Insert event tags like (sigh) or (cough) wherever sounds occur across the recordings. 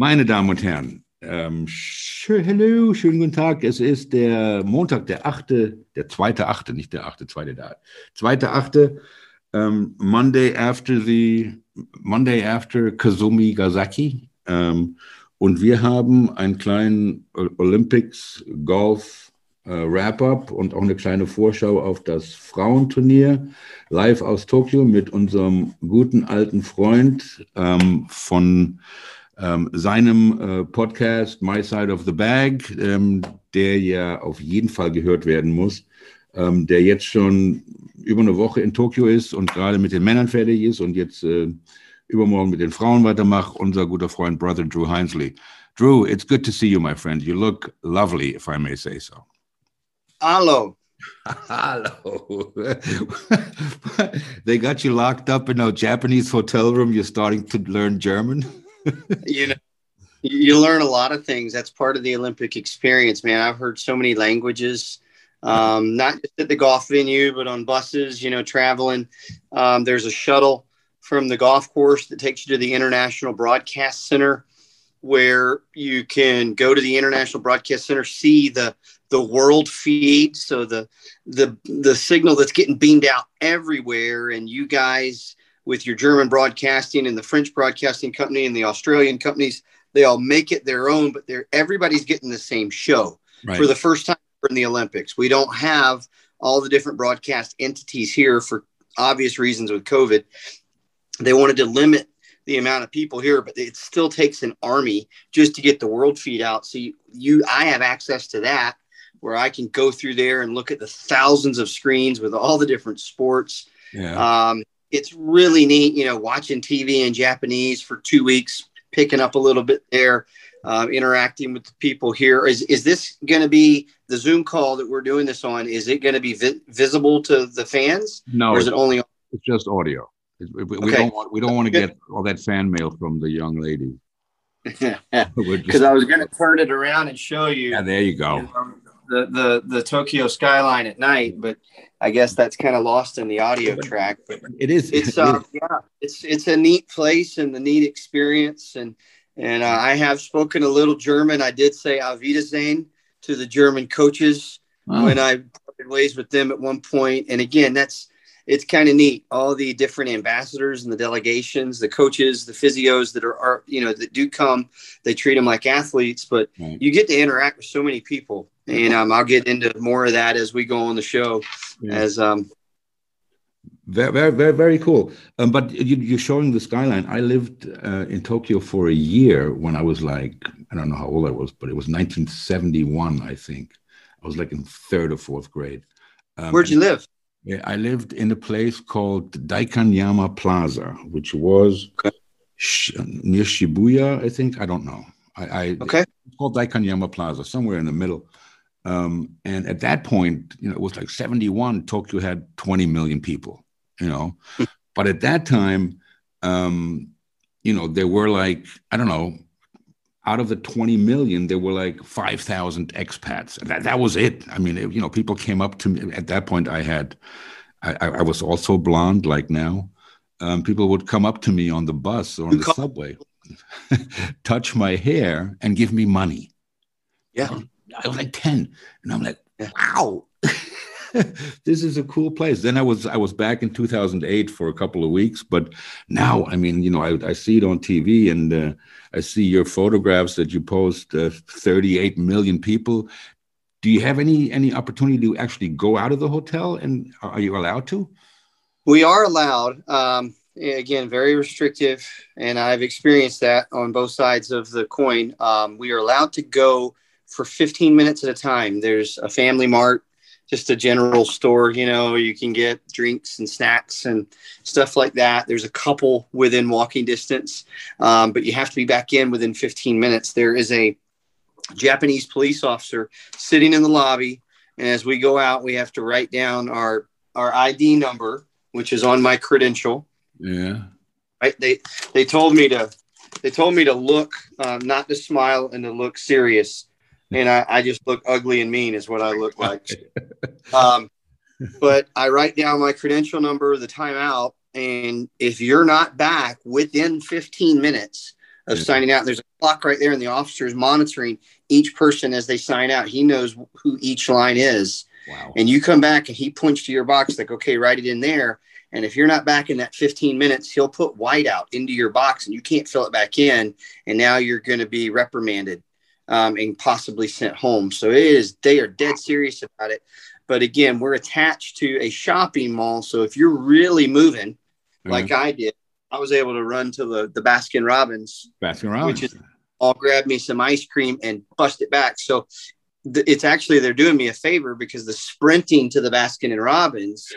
Meine Damen und Herren, ähm, schön, hello, schönen guten Tag. Es ist der Montag, der achte, der zweite achte, nicht der achte, zweite, der zweite achte, ähm, Monday after the, Monday after Kazumi Gazaki. Ähm, und wir haben einen kleinen Olympics Golf äh, Wrap-up und auch eine kleine Vorschau auf das Frauenturnier live aus Tokio mit unserem guten alten Freund ähm, von ähm, seinem äh, Podcast My Side of the Bag, ähm, der ja auf jeden Fall gehört werden muss, ähm, der jetzt schon über eine Woche in Tokio ist und gerade mit den Männern fertig ist und jetzt äh, übermorgen mit den Frauen weitermacht, unser guter Freund Brother Drew Hinesley. Drew, it's good to see you, my friend. You look lovely, if I may say so. Hello. Hello. (laughs) (laughs) they got you locked up in a Japanese hotel room. You're starting to learn German. You know, you learn a lot of things. That's part of the Olympic experience, man. I've heard so many languages, um, not just at the golf venue, but on buses, you know, traveling. Um, there's a shuttle from the golf course that takes you to the International Broadcast Center where you can go to the International Broadcast Center, see the the world feed, so the the the signal that's getting beamed out everywhere, and you guys with your German broadcasting and the French broadcasting company and the Australian companies, they all make it their own, but they're everybody's getting the same show right. for the first time in the Olympics. We don't have all the different broadcast entities here for obvious reasons with COVID. They wanted to limit the amount of people here, but it still takes an army just to get the world feed out. So you, you I have access to that where I can go through there and look at the thousands of screens with all the different sports. Yeah. Um, it's really neat, you know, watching TV in Japanese for two weeks, picking up a little bit there, uh, interacting with the people here. Is is this going to be the Zoom call that we're doing this on? Is it going to be vi- visible to the fans? No, or is it only? It's just audio. We, we okay. don't want we don't want to get all that fan mail from the young lady. (laughs) Because I was going to turn it around and show you. Yeah, there you go. You know, the the the Tokyo skyline at night, but I guess that's kind of lost in the audio track. But it is. It's (laughs) uh, yeah, it's it's a neat place and the neat experience, and and uh, I have spoken a little German. I did say Auf Wiedersehen to the German coaches oh. when I parted ways with them at one point. point, and again, that's it's kind of neat. All the different ambassadors and the delegations, the coaches, the physios that are, are you know that do come, they treat them like athletes, but right. you get to interact with so many people, and um, I'll get into more of that as we go on the show. Yeah. As um, very, very, very, very cool. Um, but you, are showing the skyline. I lived uh, in Tokyo for a year when I was like, I don't know how old I was, but it was 1971, I think. I was like in third or fourth grade. Um, Where'd you live? I lived in a place called Daikanyama Plaza, which was sh- near Shibuya, I think. I don't know. I, I okay. It's called Daikanyama Plaza, somewhere in the middle. Um, and at that point, you know, it was like 71, Tokyo had 20 million people, you know. (laughs) But at that time, um, you know, there were like, I don't know, out of the 20 million, there were like 5,000 expats. That, that was it. I mean, it, you know, people came up to me. At that point, I had, I, I was also blonde like now. Um, people would come up to me on the bus or on the subway, (laughs) touch my hair and give me money. Yeah. I was like 10. And I'm like, wow. (laughs) this is a cool place. Then I was I was back in 2008 for a couple of weeks, but now I mean, you know, I, I see it on TV and uh, I see your photographs that you post. Uh, 38 million people. Do you have any any opportunity to actually go out of the hotel? And are you allowed to? We are allowed. Um, again, very restrictive, and I've experienced that on both sides of the coin. Um, we are allowed to go for 15 minutes at a time. There's a family mart just a general store, you know, you can get drinks and snacks and stuff like that. There's a couple within walking distance, um, but you have to be back in within 15 minutes. There is a Japanese police officer sitting in the lobby. And as we go out, we have to write down our, our ID number, which is on my credential. Yeah. Right. They, they told me to, they told me to look, uh, not to smile and to look serious (laughs) and I, I, just look ugly and mean is what I look like. (laughs) um, but I write down my credential number, the timeout, And if you're not back within 15 minutes of signing out, there's a clock right there, and the officer is monitoring each person as they sign out. He knows who each line is. Wow. And you come back and he points to your box, like, okay, write it in there. And if you're not back in that 15 minutes, he'll put white out into your box and you can't fill it back in. And now you're going to be reprimanded um, and possibly sent home. So it is, they are dead serious about it. But again, we're attached to a shopping mall. So if you're really moving, mm-hmm. like I did, I was able to run to the, the Baskin Robbins, Baskin Robbins, which is I'll grab me some ice cream and bust it back. So it's actually they're doing me a favor because the sprinting to the Baskin and Robbins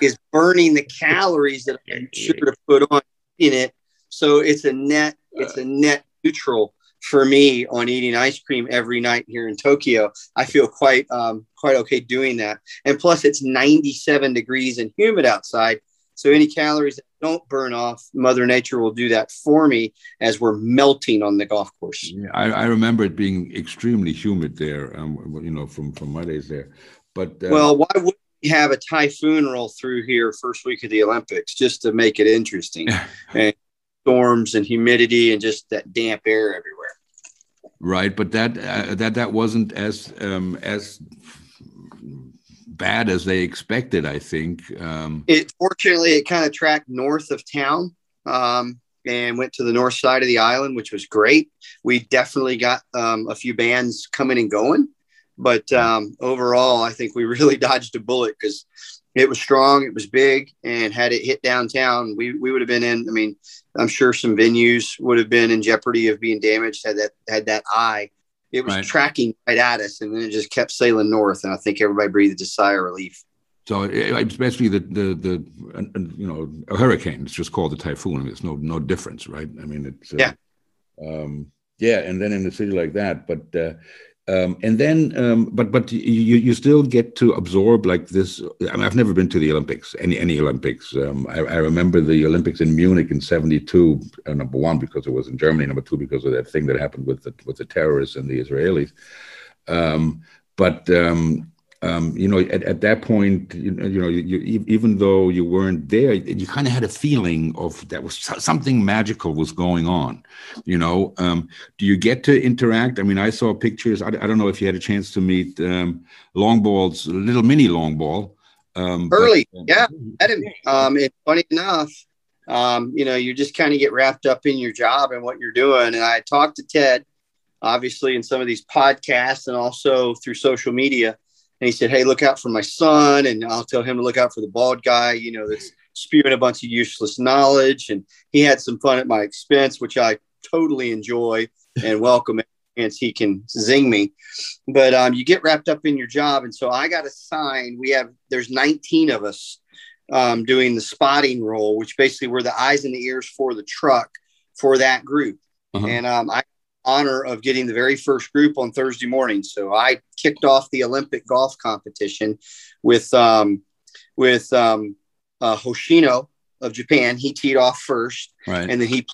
is burning the calories that I'm sure to put on in it. So it's a net, it's a net neutral for me on eating ice cream every night here in Tokyo. I feel quite um, quite okay doing that. And plus, it's 97 degrees and humid outside. So any calories that don't burn off, Mother Nature will do that for me as we're melting on the golf course. Yeah, I, I remember it being extremely humid there. Um, you know, from from my days there. But uh, well, why would we have a typhoon roll through here first week of the Olympics just to make it interesting? (laughs) and storms and humidity and just that damp air everywhere. Right, but that uh, that that wasn't as um, as bad as they expected. I think. Um, it fortunately it kind of tracked north of town um, and went to the north side of the island, which was great. We definitely got um, a few bands coming and going, but um, overall, I think we (laughs) really dodged a bullet because it was strong, it was big, and had it hit downtown, we we would have been in. I mean, I'm sure some venues would have been in jeopardy of being damaged had that had that eye it was right. tracking right at us, and then it just kept sailing north. And I think everybody breathed a sigh of relief. So it's basically the the the you know a hurricane. It's just called a typhoon. It's no no difference, right? I mean, it's uh, yeah, um, yeah. And then in a city like that, but uh, um, and then, um, but but you you still get to absorb like this. I mean, I've never been to the Olympics, any any Olympics. Um, I, I, remember the Olympics in Munich in '72. Uh, number one, because it was in Germany. Number two, because of that thing that happened with the with the terrorists and the Israelis. Um, but um, um, you know, at, at that point, you, you know, you, you, even though you weren't there, you kind of had a feeling of that was something magical was going on. You know, um, do you get to interact? I mean, I saw pictures. I, I don't know if you had a chance to meet um, Longball's little mini Longball. Um, Early, but, yeah, met him. Um, and funny enough, um, you know, you just kind of get wrapped up in your job and what you're doing. And I talked to Ted, obviously, in some of these podcasts and also through social media and he said, "Hey, look out for my son," and I'll tell him to look out for the bald guy, you know, that's spewing a bunch of useless knowledge. And he had some fun at my expense, which I totally enjoy and welcome chance he can zing me. But um, you get wrapped up in your job, and so I got assigned. We have there's 19 of us um, doing the spotting role, which basically we're the eyes and the ears for the truck for that group. Uh-huh. And um, I honor of getting the very first group on Thursday morning. So I kicked off the Olympic golf competition with um, with um, uh, Hoshino of Japan. He teed off first, right. and then he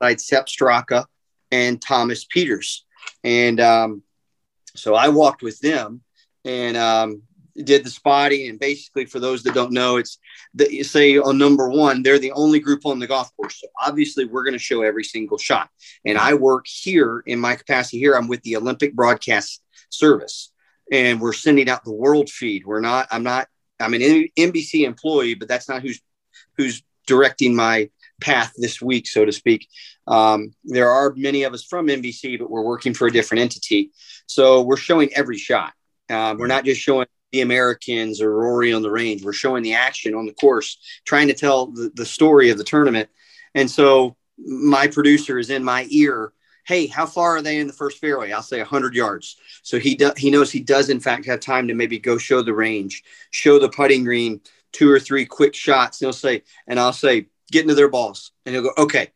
played Sepp Straka and Thomas Pieters, And um, so I walked with them, and um, did the spotting. And basically, for those that don't know, it's that you say on number one, they're the only group on the golf course. So obviously, we're going to show every single shot. And I work here in my capacity here. I'm with the Olympic Broadcast Service, and we're sending out the world feed. We're not. I'm not. I'm an NBC employee, but that's not who's who's directing my path this week, so to speak. Um, there are many of us from NBC, but we're working for a different entity. So we're showing every shot. Uh, we're not just showing the Americans or Rory on the range. We're showing the action on the course, trying to tell the, the story of the tournament. And so my producer is in my ear. Hey, how far are they in the first fairway? I'll say 100 yards. So he do, he knows he does in fact have time to maybe go show the range, show the putting green, two or three quick shots. And he'll say, and I'll say, get into their balls, and he'll go, okay.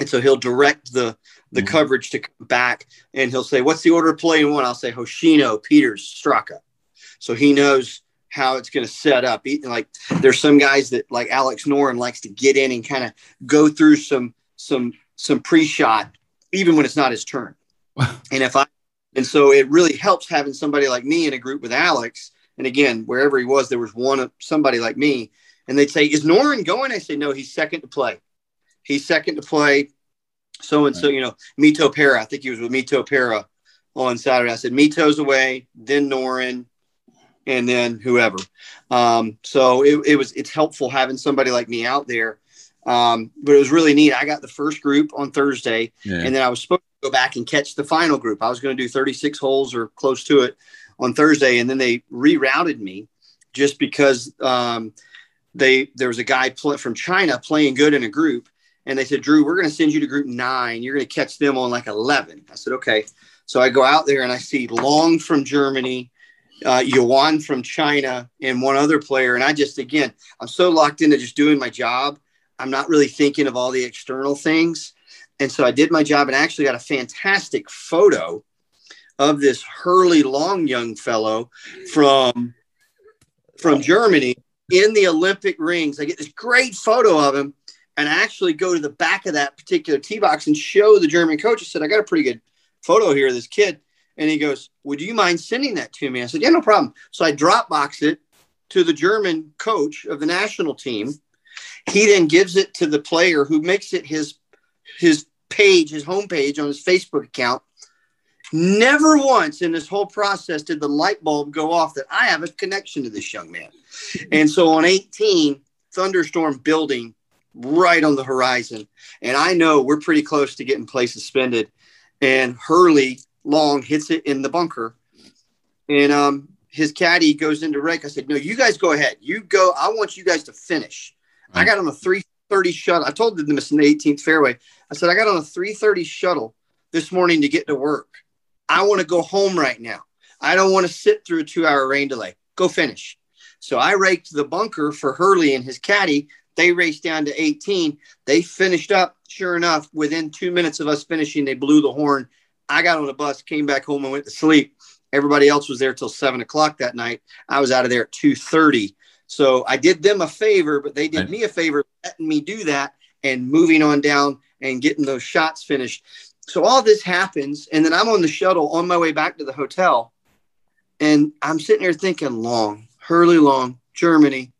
And so he'll direct the the mm-hmm. coverage to back, and he'll say, "What's the order of play in one?" I'll say Hoshino, Pieters, Straka so he knows how it's going to set up. He, like there's some guys that like Alex Noren likes to get in and kind of go through some some some pre-shot even when it's not his turn. (laughs) and if I and so it really helps having somebody like me in a group with Alex. And again, wherever he was, there was one somebody like me. And they'd say, Is Noren going? I say, No, he's second to play. He's second to play. So and so, you know, Mito Pereira. I think he was with Mito Pereira on Saturday. I said, Mito's away, then Noren, and then whoever. Um, so it, it, was it's helpful having somebody like me out there. Um, but it was really neat. I got the first group on Thursday, yeah. and then I was supposed to go back and catch the final group. I was going to do 36 holes or close to it on Thursday, and then they rerouted me just because um, they there was a guy pl- from China playing good in a group, and they said, Drew, we're going to send you to group nine. You're going to catch them on like 11. I said, okay. So I go out there and I see Long from Germany, uh, Yuan from China, and one other player. And I just, again, I'm so locked into just doing my job. I'm not really thinking of all the external things. And so I did my job and actually got a fantastic photo of this Hurly Long young fellow from from Germany in the Olympic rings. I get this great photo of him and I actually go to the back of that particular tee box and show the German coach. I said, I got a pretty good photo here of this kid. And he goes, Would you mind sending that to me? I said, Yeah, no problem. So I Dropbox it to the German coach of the national team. He then gives it to the player who makes it his his page, his homepage on his Facebook account. Never once in this whole process did the light bulb go off that I have a connection to this young man. And so on 18, thunderstorm building right on the horizon. And I know we're pretty close to getting play suspended. And Hurly Long hits it in the bunker. And um, his caddy goes into rake. I said, No, you guys go ahead. You go. I want you guys to finish. Right. I got on a 330 shuttle. I told them this in the 18th fairway. I said, I got on a 330 shuttle this morning to get to work. I want to go home right now. I don't want to sit through a two hour rain delay. Go finish. So I raked the bunker for Hurly and his caddy they raced down to 18. They finished up. Sure enough, within two minutes of us finishing, they blew the horn. I got on a bus, came back home, and went to sleep. Everybody else was there till seven o'clock that night. I was out of there at two thirty. So I did them a favor, but they did right. me a favor letting me do that and moving on down and getting those shots finished. So all this happens, and then I'm on the shuttle on my way back to the hotel, and I'm sitting there thinking, long, Hurly Long, Germany.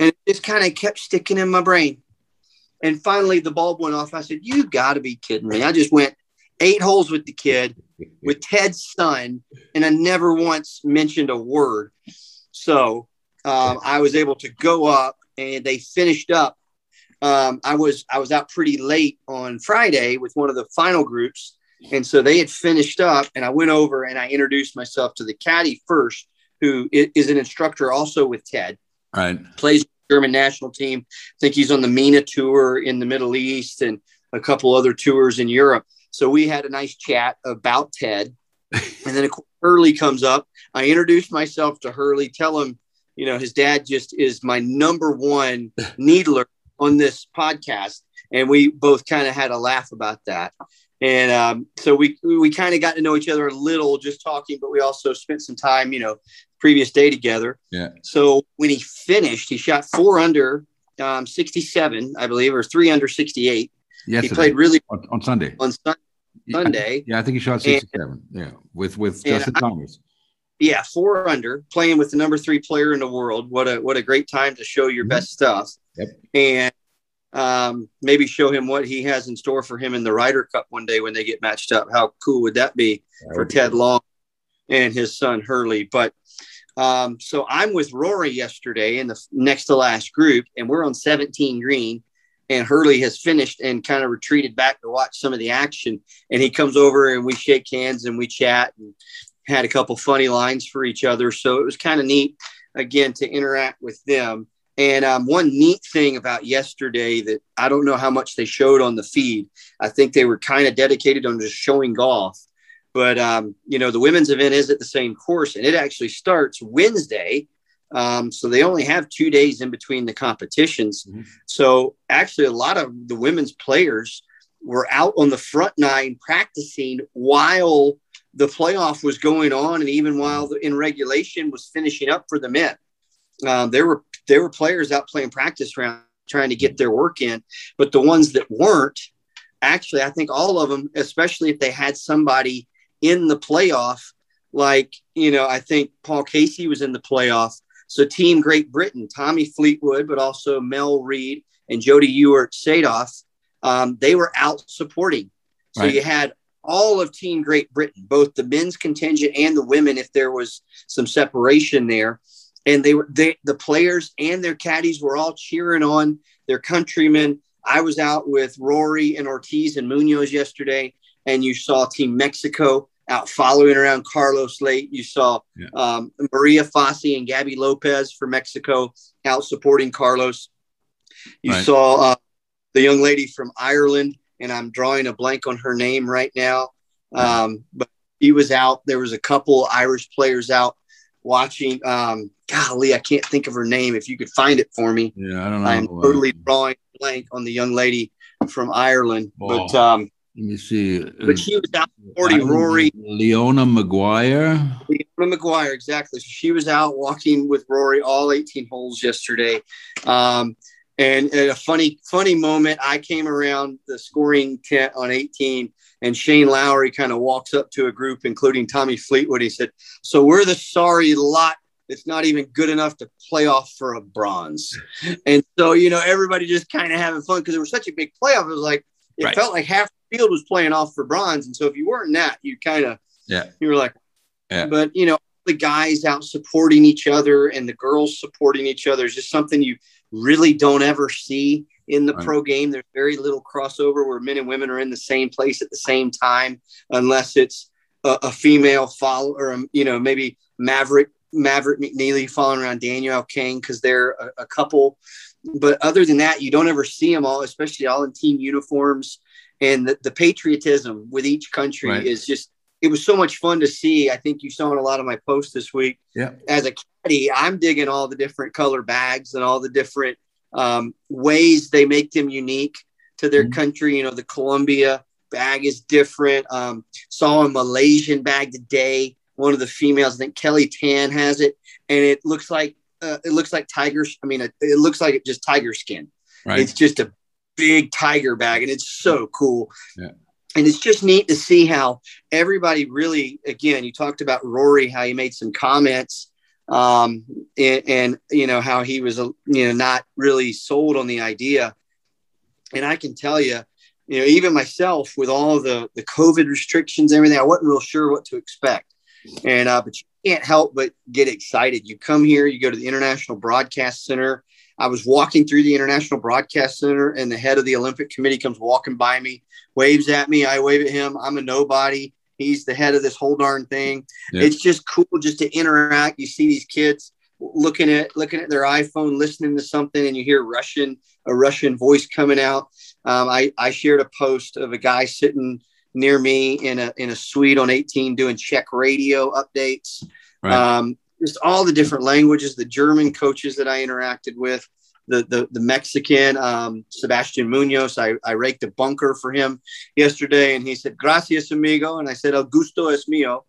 And it just kind of kept sticking in my brain. And finally, the bulb went off. I said, You got to be kidding me. I just went eight holes with the kid, (laughs) with Ted's son, and I never once mentioned a word. So um, I was able to go up and they finished up. Um, I was I was out pretty late on Friday with one of the final groups, and so they had finished up, and I went over and I introduced myself to the caddy first, who is an instructor also with Ted, Right. Plays German national team. I think he's on the MENA tour in the Middle East and a couple other tours in Europe. So we had a nice chat about Ted. and then Hurly comes up. I introduced myself to Hurly, tell him, you know, his dad just is my number one (laughs) needler on this podcast. And we both kind of had a laugh about that. And um, so we we kind of got to know each other a little just talking, but we also spent some time, you know, previous day together. Yeah. So when he finished, he shot four under um, 67, I believe, or three under 68. Yes, he played really on, on Sunday. On sun- Sunday. Yeah, I think he shot 67. And, yeah, with with Justin I, Thomas. Yeah, four under, playing with the number three player in the world. What a what a great time to show your mm-hmm. best stuff. Yep. And um, maybe show him what he has in store for him in the Ryder Cup one day when they get matched up. How cool would that be that for Ted Long and his son Hurly? But um, so I'm with Rory yesterday in the next to last group, and we're on 17 green. And Hurly has finished and kind of retreated back to watch some of the action. And he comes over and we shake hands and we chat and had a couple funny lines for each other. So it was kind of neat again to interact with them. And um, one neat thing about yesterday that I don't know how much they showed on the feed. I think they were kind of dedicated on just showing golf but um, you know, the women's event is at the same course, and it actually starts Wednesday. Um, so they only have two days in between the competitions. Mm-hmm. So actually, a lot of the women's players were out on the front nine practicing while the playoff was going on, and even while the, in regulation was finishing up for the men. Um, there were there were players out playing practice round trying to get their work in, but the ones that weren't, actually, I think all of them, especially if they had somebody in the playoff. Like, you know, I think Paul Casey was in the playoff. So Team Great Britain, Tommy Fleetwood, but also Mel Reid and Jodi Ewart Shadoff, um, they were out supporting. So right. you had all of Team Great Britain, both the men's contingent and the women, if there was some separation there. And they were they, the players and their caddies were all cheering on their countrymen. I was out with Rory and Ortiz and Munoz yesterday, and you saw Team Mexico out following around Carlos late. You saw yeah. um, Maria Fassi and Gaby Lopez for Mexico out supporting Carlos. You right. saw uh, the young lady from Ireland and I'm drawing a blank on her name right now. Um, but he was out. There was a couple Irish players out watching. Um, golly, I can't think of her name. If you could find it for me. Yeah, I don't know. I'm totally drawing a blank on the young lady from Ireland. Oh, but um, let me see. But she was out supporting Rory. Leona Maguire. Leona Maguire, exactly. So she was out walking with Rory all 18 holes yesterday. Um, and at a funny, funny moment, I came around the scoring tent on 18, and Shane Lowry kind of walks up to a group, including Tommy Fleetwood. He said, So we're the sorry lot that's not even good enough to play off for a bronze. (laughs) and so, you know, everybody just kind of having fun because it was such a big playoff. It was like, it right. felt like half field was playing off for bronze. And so if you weren't that, you kind of, yeah, you were like, yeah. but, you know, the guys out supporting each other and the girls supporting each other is just something you really don't ever see in the right. pro game. There's very little crossover where men and women are in the same place at the same time, unless it's a, a female follow or um, you know maybe Maverick Maverick McNealy following around Danielle Kang because they're a, a, couple. But other than that, you don't ever see them all, especially all in team uniforms. And the, the patriotism with each country right. is just it was so much fun to see. I think you saw in a lot of my posts this week. Yeah. As a caddy, I'm digging all the different color bags and all the different um, ways they make them unique to their mm-hmm. country. You know, the Colombia bag is different. Um, saw a Malaysian bag today. One of the females, I think Kelly Tan has it, and it looks like uh, it looks like tiger. I mean, it, it looks like it just tiger skin. Right. It's just a big tiger bag, and it's so cool. Yeah. And it's just neat to see how everybody really again you talked about rory how he made some comments um, and, and, you know how he was you know not really sold on the idea. And i can tell you you know even myself with all the the covid restrictions and everything i wasn't real sure what to expect. And uh, but you can't help but get excited. You come here you go to the international broadcast center I was walking through the International Broadcast Center, and the head of the Olympic Committee comes walking by me, waves at me. I wave at him. I'm a nobody. He's the head of this whole darn thing. Yeah. It's just cool just to interact. You see these kids looking at looking at their iPhone, listening to something, and you hear Russian a Russian voice coming out. Um, I I shared a post of a guy sitting near me in a in a suite on 18 doing Czech radio updates. Right. Um, just all the different languages, the German coaches that I interacted with, the the, the Mexican um, Sebastian Munoz. I, I raked a bunker for him yesterday, and he said "Gracias, amigo," and I said "El gusto es mío,"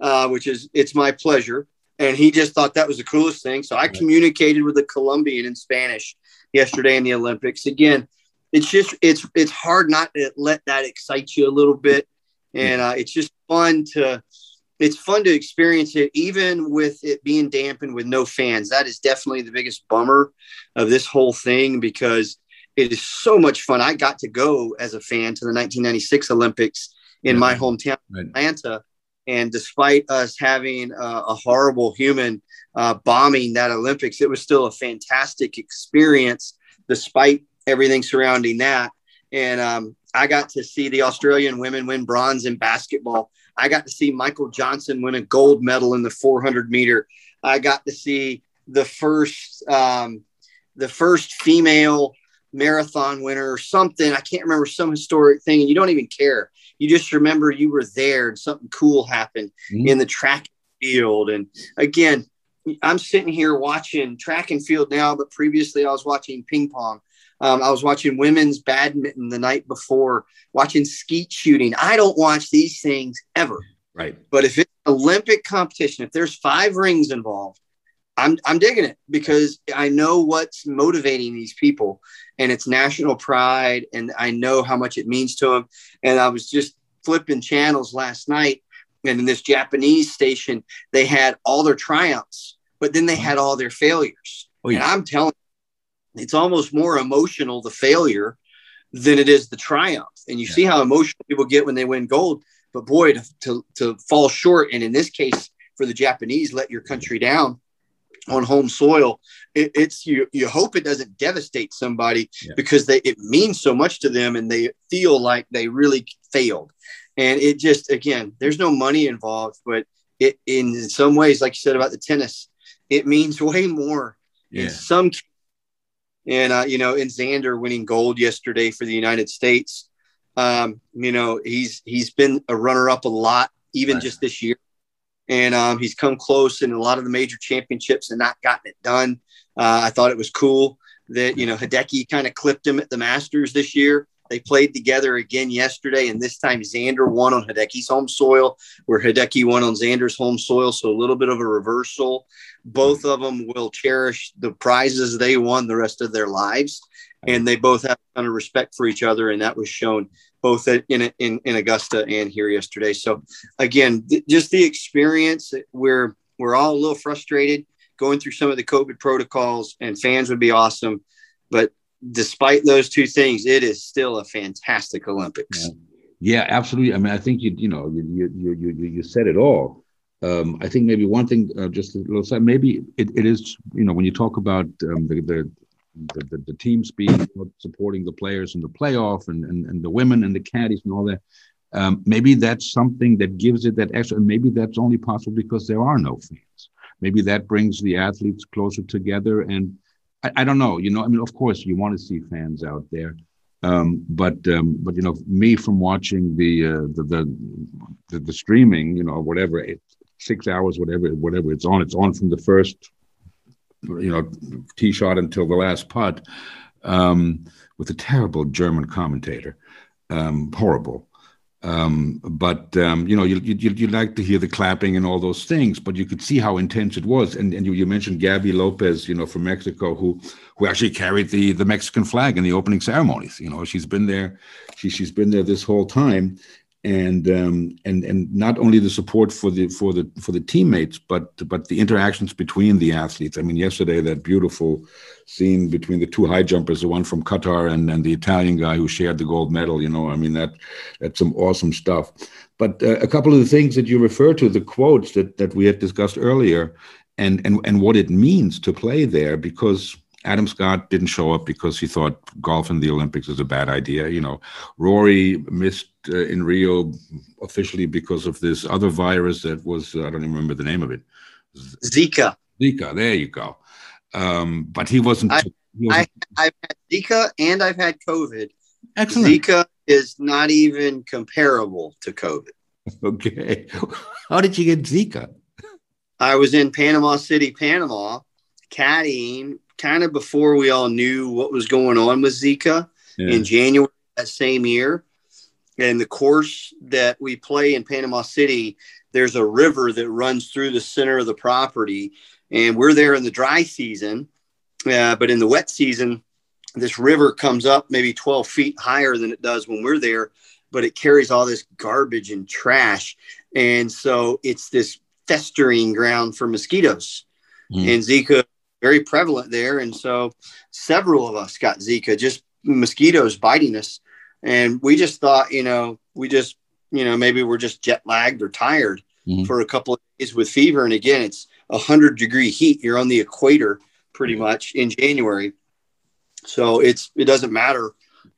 uh, which is it's my pleasure. And he just thought that was the coolest thing. So I communicated with the Colombian in Spanish yesterday in the Olympics. Again, it's just it's it's hard not to let that excite you a little bit, and uh, it's just fun to it's fun to experience it, even with it being dampened with no fans. That is definitely the biggest bummer of this whole thing because it is so much fun. I got to go as a fan to the 1996 Olympics in my hometown, right. Atlanta. And despite us having uh, a horrible human uh, bombing that Olympics, it was still a fantastic experience despite everything surrounding that. And um, I got to see the Australian women win bronze in basketball I got to see Michael Johnson win a gold medal in the 400 meter. I got to see the first um, the first female marathon winner or something. I can't remember some historic thing, and you don't even care. You just remember you were there and something cool happened mm-hmm. in the track field. And again, I'm sitting here watching track and field now, but previously I was watching ping pong. Um, I was watching women's badminton the night before, watching skeet shooting. I don't watch these things ever. Right. But if it's Olympic competition, if there's five rings involved, I'm, I'm digging it because I know what's motivating these people and it's national pride. And I know how much it means to them. And I was just flipping channels last night and in this Japanese station, they had all their triumphs but then they had all their failures. Oh, yeah. And I'm telling it's almost more emotional the failure than it is the triumph. And you yeah. see how emotional people get when they win gold. But boy, to, to, to fall short, and in this case, for the Japanese, let your country down on home soil, it, it's you. You hope it doesn't devastate somebody yeah. because they it means so much to them, and they feel like they really failed. And it just again, there's no money involved, but it in some ways, like you said about the tennis, it means (laughs) way more yeah. in some. And uh, you know, in Xander winning gold yesterday for the United States, um, you know, he's he's been a runner up a lot, even right. just this year and um, he's come close in a lot of the major championships and not gotten it done. Uh, I thought it was cool that you know Hideki kind of clipped him at the Masters this year. They played together again yesterday, and this time Xander won on Hideki's home soil, where Hideki won on Xander's home soil. So a little bit of a reversal. Both of them will cherish the prizes they won the rest of their lives, and they both have a ton of respect for each other, and that was shown both in, in, in Augusta and here yesterday. So again, th- just the experience, we're, we're all a little frustrated going through some of the COVID protocols and fans would be awesome. But despite those two things, it is still a fantastic Olympics. Yeah, yeah absolutely. I mean, I think you, you know, you, you, you, you, you said it all. Um, I think maybe one thing, uh, just a little side, maybe it, it is, you know, when you talk about um, the, the the, the, the team speed, supporting the players in the playoff and, and, and the women and the caddies and all that. Um, maybe that's something that gives it that extra. Maybe that's only possible because there are no fans. Maybe that brings the athletes closer together. And I, I don't know, you know, I mean, of course, you want to see fans out there. Um, but um, but you know, me from watching the, uh, the, the the the streaming, you know, whatever, eight, six hours, whatever whatever it's on, it's on from the first you know, tee shot until the last putt um, with a terrible German commentator. Um, horrible. Um, but um, you know, you, you you like to hear the clapping and all those things, but you could see how intense it was. And and you, you mentioned Gaby Lopez, you know, from Mexico, who who actually carried the the Mexican flag in the opening ceremonies. You know, she's been there, she she's been there this whole time, and um, and and not only the support for the for the for the teammates, but but the interactions between the athletes. I mean, yesterday that beautiful scene between the two high jumpers, the one from Qatar and and the Italian guy who shared the gold medal. You know, I mean that that's some awesome stuff. But uh, a couple of the things that you refer to, the quotes that that we had discussed earlier, and and and what it means to play there, because Adam Scott didn't show up because he thought golf in the Olympics is a bad idea. You know, Rory missed uh, in Rio officially because of this other virus that was uh, I don't even remember the name of it. Zika. Zika. There you go. Um, but he wasn't. I, he wasn't I, have had Zika and I've had COVID. Excellent. Zika is not even comparable to COVID. (laughs) Okay. How did you get Zika? I was in Panama City, Panama, caddying kind of before we all knew what was going on with Zika yeah. in January that same year. And the course that we play in Panama City, there's a river that runs through the center of the property. And we're there in the dry season. Uh, but in the wet season, this river comes up maybe 12 feet higher than it does when we're there, but it carries all this garbage and trash. And so it's this festering ground for mosquitoes. Mm. And Zika very prevalent there. And so several of us got Zika, just mosquitoes biting us. And we just thought, you know, we just, you know, maybe we're just jet lagged or tired mm-hmm. for a couple of days with fever. And again, it's a hundred degree heat. You're on the equator pretty mm-hmm. much in January. So it's, it doesn't matter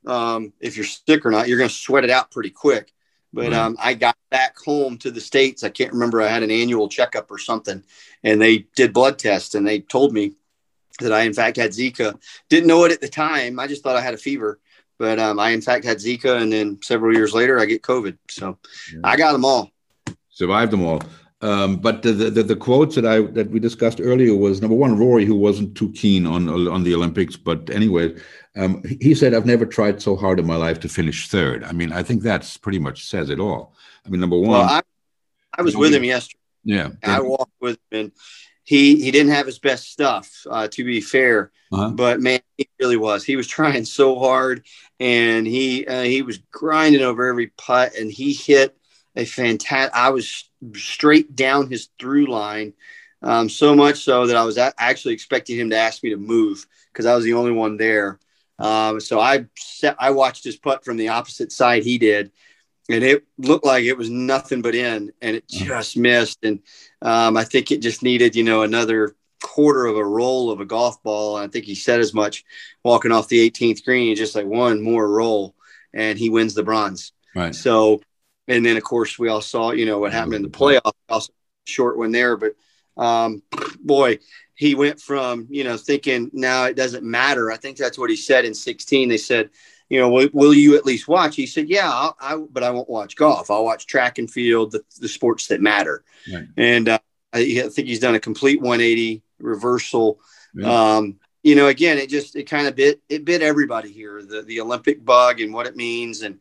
um, if you're sick or not, you're going to sweat it out pretty quick. But um, I got back home to the States. I can't remember. I had an annual checkup or something, and they did blood tests and they told me that I, in fact, had Zika. Didn't know it at the time. I just thought I had a fever, but um, I, in fact, had Zika. And then several years later, I get COVID. So yeah. I got them all. Survived them all. Um, but the, the, the quotes that I that we discussed earlier was number one Rory, who wasn't too keen on on the Olympics, but anyway, um, he said, "I've never tried so hard in my life to finish third. I mean, I think that's pretty much says it all. I mean, number one, well, I, I was with him yesterday. Yeah, I walked with him, and he he didn't have his best stuff, uh, to be fair, uh-huh. but man, he really was. He was trying so hard, and he uh, he was grinding over every putt, and he hit a fantastic. I was straight down his through line Um, so much so that I was a- actually expecting him to ask me to move because I was the only one there. Um, so I set, I watched his putt from the opposite side he did, and it looked like it was nothing but in, and it Mm. just missed. And um, I think it just needed, you know, another quarter of a roll of a golf ball. And I think he said as much walking off the 18th green, just like one more roll, and he wins the bronze. Right. So, and then of course we all saw, you know, what happened in the playoff, also short one there, but um, boy, he went from, you know, thinking now it doesn't matter. I think that's what he said in 16. They said, you know, will, will you at least watch? He said, yeah, I'll, I, but I won't watch golf. I'll watch track and field, the, the sports that matter. Right. And uh, I, I think he's done a complete 180 reversal. Yeah. Um, you know, again, it just, it kind of bit, it bit everybody here, the, the Olympic bug and what it means. And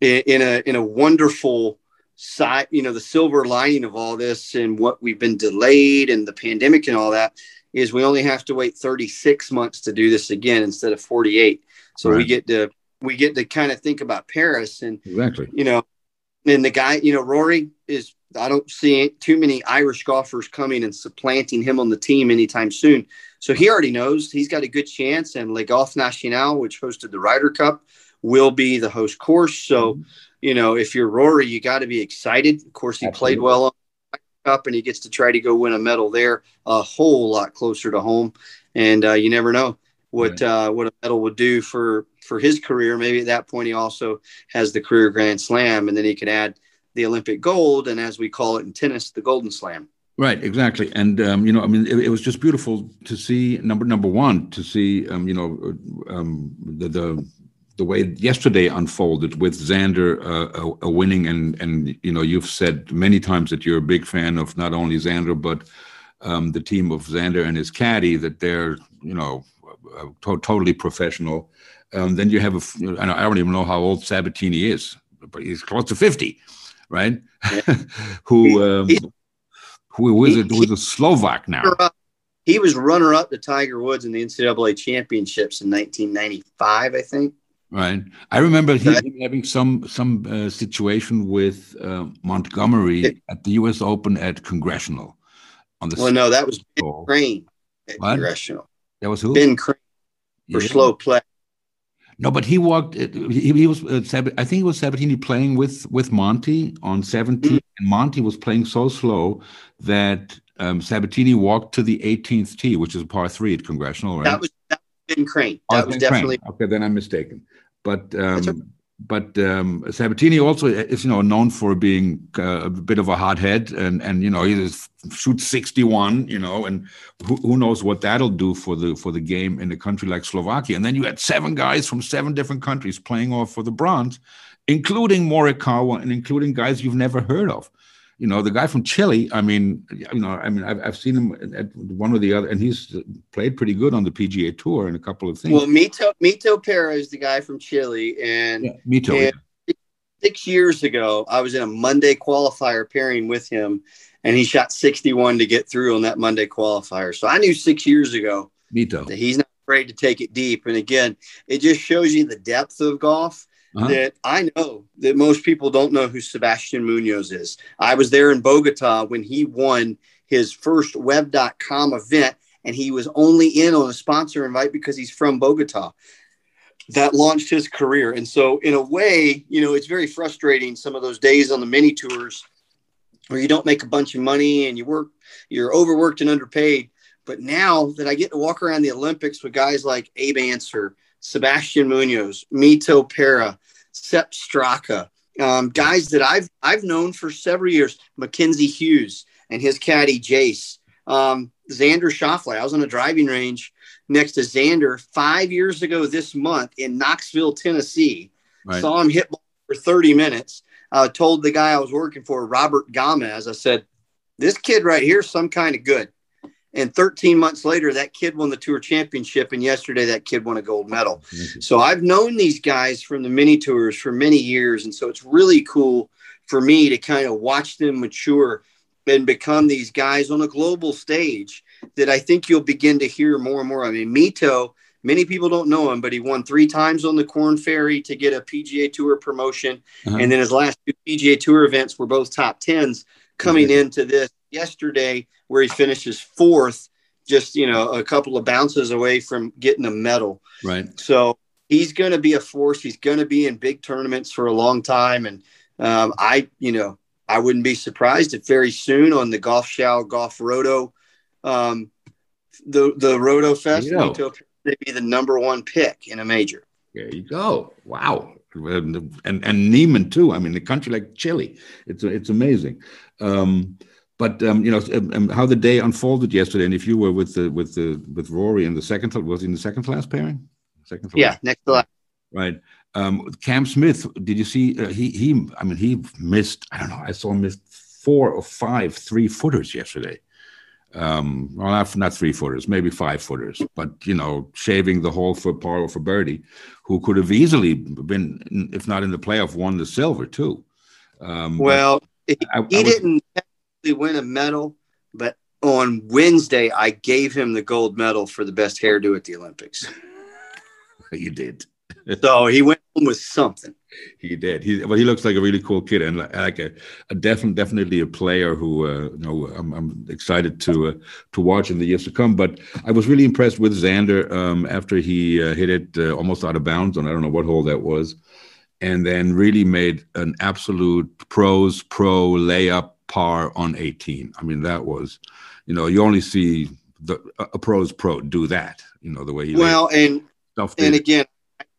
in, in a, in a wonderful, side, you know, the silver lining of all this and what we've been delayed and the pandemic and all that is we only have to wait 36 months to do this again instead of 48. So we get to we get to kind of think about Paris and Exactly. you know, and the guy, you know, Rory is I don't see too many Irish golfers coming and supplanting him on the team anytime soon. So he already knows he's got a good chance. And Le Golf National, which hosted the Ryder Cup, will be the host course. So, you know, if you're Rory, you got to be excited. Of course, he played well on the Ryder Cup, and he gets to try to go win a medal there, a whole lot closer to home. And uh, you never know what uh, what a medal would do for for his career. Maybe at that point, he also has the career Grand Slam, and then he could add the Olympic gold, and as we call it in tennis, the Golden Slam. Right, exactly, and um, you know, I mean, it, it was just beautiful to see number number one to see, um, you know, um, the the the way yesterday unfolded with Xander uh, uh, uh, winning, and and you know, you've said many times that you're a big fan of not only Xander but um, the team of Xander and his caddy that they're you know uh, to- totally professional. Um, then you have a, f- you know, I don't even know how old Sabbatini is, but he's close to fifty, right? (laughs) who um, He- who was a, who was a Slovak now? He was runner up to Tiger Woods in the NCAA championships in 1995, I think. Right. I remember him having some some uh, situation with uh, Montgomerie It- at the U.S. Open at Congressional on the Well, no, that was Ben Crane at What? Congressional. That was who? Ben Crane for Yeah. slow play. No, but he walked. uh, He, he was. Uh, I think he was Sabbatini playing with with Monty on 17, Mm. and Monty was playing so slow that um, Sabbatini walked to the 18th tee, which is a par three at Congressional, right? That was that was Ben Crane. Oh, That was Ben Crane. definitely okay. Then I'm mistaken. But um, but um, Sabbatini also is you know known for being uh, a bit of a hothead, and and you know he shoots 61, you know, and who, who knows what that'll do for the for the game in a country like Slovakia. And then you had seven guys from seven different countries playing off for the bronze, including Morikawa and including guys you've never heard of. You know, the guy from Chile. I mean, you know, I mean, I've, I've seen him at one or the other, and he's played pretty good on the PGA Tour in a couple of things. well. Mito Mito Pera is the guy from Chile, and Yeah, me too. Yeah. six years ago, I was in a Monday qualifier pairing with him, and he shot 61 to get through on that Monday qualifier. So I knew six years ago Me too. that he's not afraid to take it deep. And again, it just shows you the depth of golf Uh-huh. that I know that most people don't know who Sebastian Munoz is. I was there in Bogota when he won his first web.com event, and he was only in on a sponsor invite because he's from Bogota. That launched his career. And so, in a way, you know, it's very frustrating some of those days on the mini tours where you don't make a bunch of money and you work, you're overworked and underpaid. But now that I get to walk around the Olympics with guys like Abe Ancer, Sebastian Munoz, Mito Pera, Sepp Straka, um, guys that I've I've known for several years, Mackenzie Hughes and his caddy Jace, um, Xander Schauffele. I was on a driving range next to Xander five years ago this month in Knoxville, Tennessee. Right. Saw him hit for 30 minutes. I told the guy I was working for, Robert Gomez, I said, this kid right here is some kind of good. And 13 months later, that kid won the tour championship. And yesterday, that kid won a gold medal. So I've known these guys from the mini tours for many years. And so it's really cool for me to kind of watch them mature and become these guys on a global stage that I think you'll begin to hear more and more. I mean, Mito, many people don't know him, but he won three times on the Korn Ferry to get a PGA Tour promotion. Uh-huh. And then his last two PGA Tour events were both top tens coming Mhm. into this yesterday where he finishes fourth, just you know a couple of bounces away from getting a medal. Right. So he's going to be a force. He's going to be in big tournaments for a long time, and um, I, you know, I wouldn't be surprised if very soon on the Golf Show Golf Roto, um, the the Roto Fest, they be the number one pick in a major. There you go. Wow. And and Niemann too. I mean, the country like Chile, it's it's amazing. Um, but um, you know um, um, how the day unfolded yesterday, and if you were with the with the with Rory in the second, was he in the second class pairing? Second class. Yeah, next to last. Right. Um, Cam Smith, did you see? Uh, he he. I mean, he missed. I don't know. I saw him miss four or five three footers yesterday. Um, well, not, not three footers, maybe five footers, but you know, shaving the hole for par or for birdie, who could have easily been, if not in the playoff, won the silver too. Um, well, he, I, he I was, didn't win a medal, but on Wednesday I gave him the gold medal for the best hairdo at the Olympics. (laughs) you did. (laughs) so he went home with something. He did. He well, he looks like a really cool kid and like a, a definitely definitely a player who uh, you know I'm, I'm excited to uh, to watch in the years to come. But I was really impressed with Xander um, after he uh, hit it uh, almost out of bounds on I don't know what hole that was, and then really made an absolute pros pro layup par on 18. I mean that was, you know, you only see the a pros pro do that. You know the way he well and and again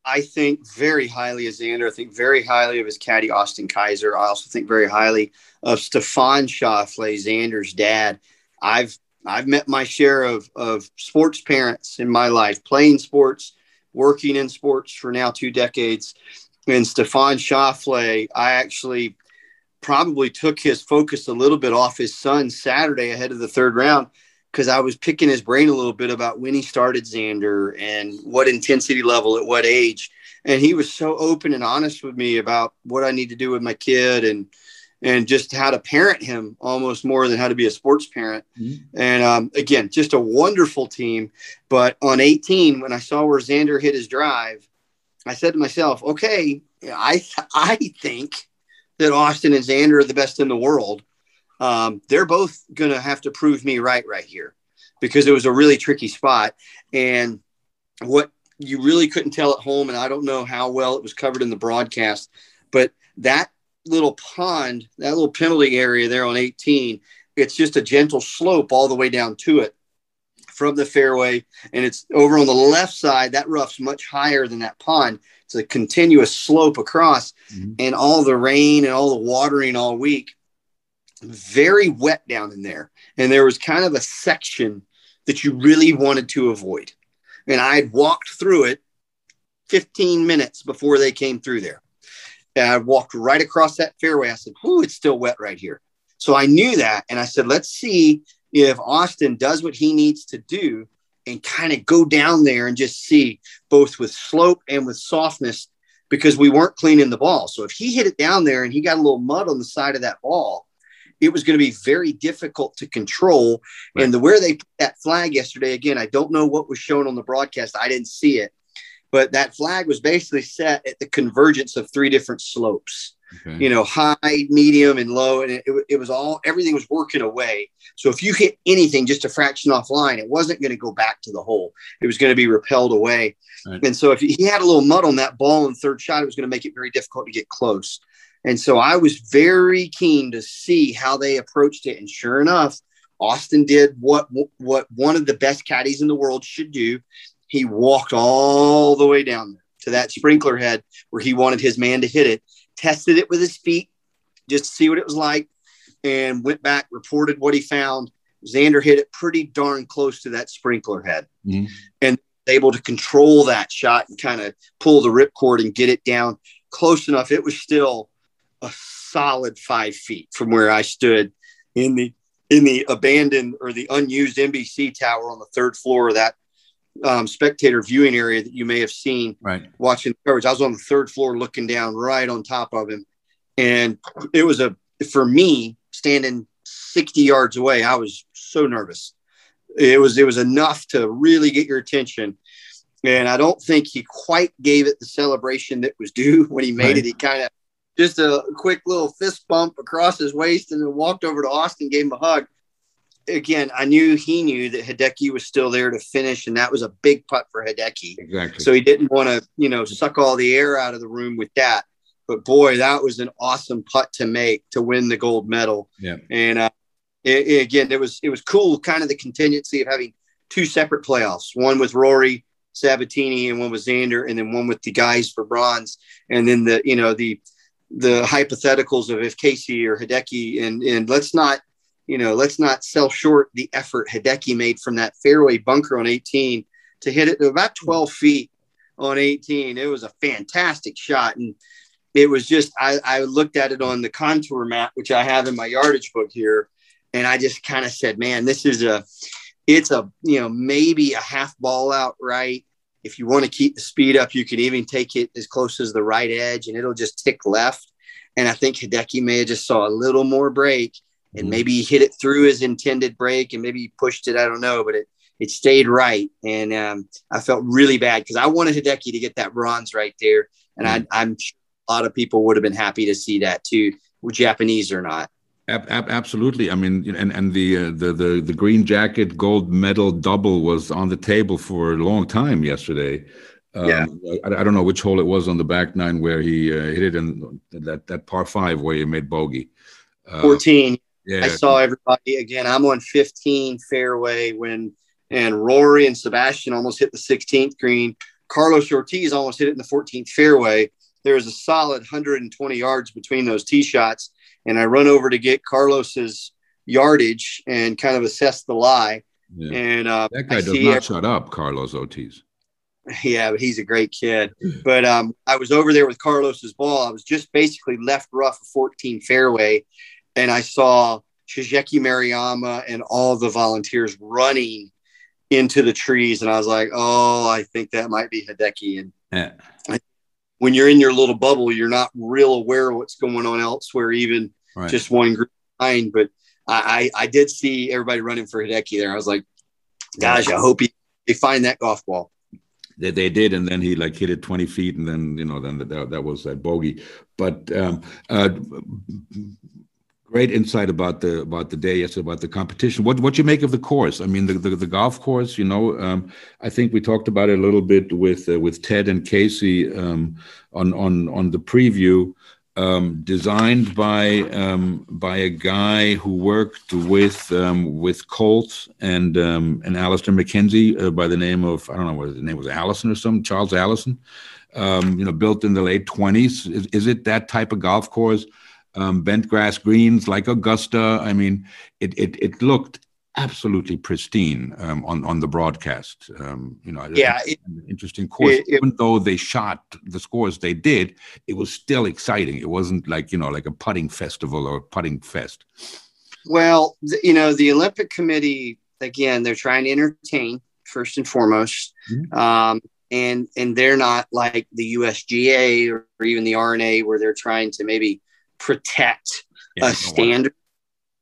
I think very highly of Xander. I think very highly of his caddy, Austin Kaiser. I also think very highly of Stefan Schauffele, Xander's dad. I've I've met my share of, of sports parents in my life, playing sports, working in sports for now two decades. And Stefan Schauffele, I actually probably took his focus a little bit off his son Saturday ahead of the third round because I was picking his brain a little bit about when he started Xander and what intensity level at what age. And he was so open and honest with me about what I need to do with my kid and and just how to parent him almost more than how to be a sports parent. Mm-hmm. And um, again, just a wonderful team. But on 18, when I saw where Xander hit his drive, I said to myself, okay, I I think that Austin and Xander are the best in the world um, they're both going to have to prove me right right here because it was a really tricky spot. And what you really couldn't tell at home, and I don't know how well it was covered in the broadcast, but that little pond, that little penalty area there on 18, it's just a gentle slope all the way down to it from the fairway. And it's over on the left side, that rough's much higher than that pond. It's a continuous slope across, mm-hmm. and all the rain and all the watering all week very wet down in there. And there was kind of a section that you really wanted to avoid. And I'd walked through it 15 minutes before they came through there. And I walked right across that fairway. I said, Whoo, it's still wet right here. So I knew that. And I said, let's see if Austin does what he needs to do and kind of go down there and just see both with slope and with softness because we weren't cleaning the ball. So if he hit it down there and he got a little mud on the side of that ball, it was going to be very difficult to control. Right. And the where they put that flag yesterday, again, I don't know what was shown on the broadcast. I didn't see it, but that flag was basically set at the convergence of three different slopes. Okay. You know, high, medium, and low, and it, it was all everything was working away. So if you hit anything just a fraction offline, it wasn't going to go back to the hole. It was going to be repelled away. Right. And so if he had a little mud on that ball in third shot, it was going to make it very difficult to get close. And so I was very keen to see how they approached it. And sure enough, Austin did what what one of the best caddies in the world should do. He walked all the way down to that sprinkler head where he wanted his man to hit it, tested it with his feet just to see what it was like, and went back, reported what he found. Xander hit it pretty darn close to that sprinkler head mm-hmm. and able to control that shot and kind of pull the ripcord and get it down close enough. It was still a solid five feet from where I stood in the in the abandoned or the unused NBC tower on the third floor of that um, spectator viewing area that you may have seen right. watching coverage. I was on the third floor looking down right on top of him. And it was a, for me, standing 60 yards away, I was so nervous. It was, it was enough to really get your attention. And I don't think he quite gave it the celebration that was due (laughs) when he made right. it. He kind of just a quick little fist bump across his waist and then walked over to Austin, gave him a hug. Again, I knew he knew that Hideki was still there to finish, and that was a big putt for Hideki. Exactly. So he didn't want to, you know, suck all the air out of the room with that. But boy, that was an awesome putt to make to win the gold medal. Yeah. And uh, it, it, again, it was it was cool, kind of the contingency of having two separate playoffs, one with Rory Sabbatini and one with Xander, and then one with the guys for bronze, and then the you know the the hypotheticals of if Casey or Hideki and and let's not you know let's not sell short the effort Hideki made from that fairway bunker on 18 to hit it to about 12 feet on 18. It was a fantastic shot and it was just I, I looked at it on the contour map which I have in my yardage book here and I just kind of said man this is a it's a you know maybe a half ball out right if you want to keep the speed up, you can even take it as close as the right edge and it'll just tick left. And I think Hideki may have just saw a little more break and maybe he hit it through his intended break and maybe he pushed it. I don't know, but it, it stayed right. And um, I felt really bad because I wanted Hideki to get that bronze right there. And. I, I'm sure a lot of people would have been happy to see that too, with Japanese or not. Ab- ab- absolutely. I mean, and and the, uh, the the the green jacket gold medal double was on the table for a long time yesterday. Um, yeah, I, I, don't know which hole it was on the back nine where he uh, hit it in that that par five where he made bogey. Uh, Fourteen. Yeah, I saw everybody again. I'm on 15 fairway when and Rory and Sebastian almost hit the 16th green. Carlos Ortiz almost hit it in the 14th fairway. There was a solid 120 yards between those tee shots and I run over to get Carlos's yardage and kind of assess the lie. Yeah. And uh, that guy I does not every- shut up, Carlos Ortiz. Yeah, but he's a great kid. But um, I was over there with Carlos's ball. I was just basically left rough 14 fairway, and I saw Shigeki Maruyama and all the volunteers running into the trees, and I was like, "Oh, I think that might be Hideki." And yeah when you're in your little bubble, you're not real aware of what's going on elsewhere, even right. just one group behind. But I, I, I, did see everybody running for Hideki there. I was like, gosh, I hope he, they find that golf ball. They, they did, and then he like hit it 20 feet, and then you know, then that, that was that bogey. But um, uh, great insight about the about the day yesterday about the competition. What what you make of the course? I mean, the the, the golf course. You know, um, I think we talked about it a little bit with uh, with Ted and Casey um, on on on the preview. Um, designed by um, by a guy who worked with um, with Colt and um, and Alister MacKenzie uh, by the name of I don't know what his name was Alison or something Charles Alison. you know, built in the late twenties. Is, is it that type of golf course? Um, bent grass greens like Augusta. I mean, it it, it looked absolutely pristine um, on on the broadcast. Um, you know, yeah, it, interesting course. It, Even though they shot the scores they did, it was still exciting. It wasn't like you know like a putting festival or putting fest. Well, you know, the Olympic Committee again, they're trying to entertain first and foremost. Mm-hmm. Um, and and they're not like the USGA or, or even the R&A where they're trying to maybe protect yeah, a standard.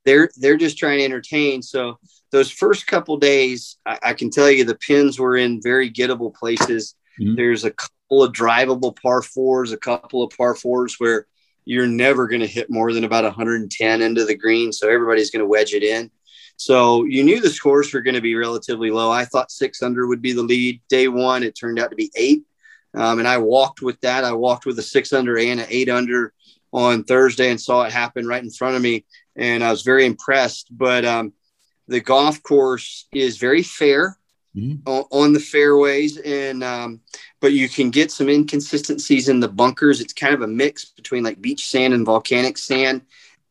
They're they're just trying to entertain. So those first couple days, I, I, can tell you the pins were in very gettable places. Mm-hmm. There's a couple of drivable par fours, a couple of par fours where you're never going to hit more than about 110 into the green. So everybody's going to wedge it in. So you knew the scores were going to be relatively low. I thought six under would be the lead. Day one, it turned out to be eight. Um, and I walked with that. I walked with a six under and an eight under on Thursday and saw it happen right in front of me, and I was very impressed. But um, the golf course is very fair mm-hmm. on, on, the fairways, and um, but you can get some inconsistencies in the bunkers. It's kind of a mix between like beach sand and volcanic sand.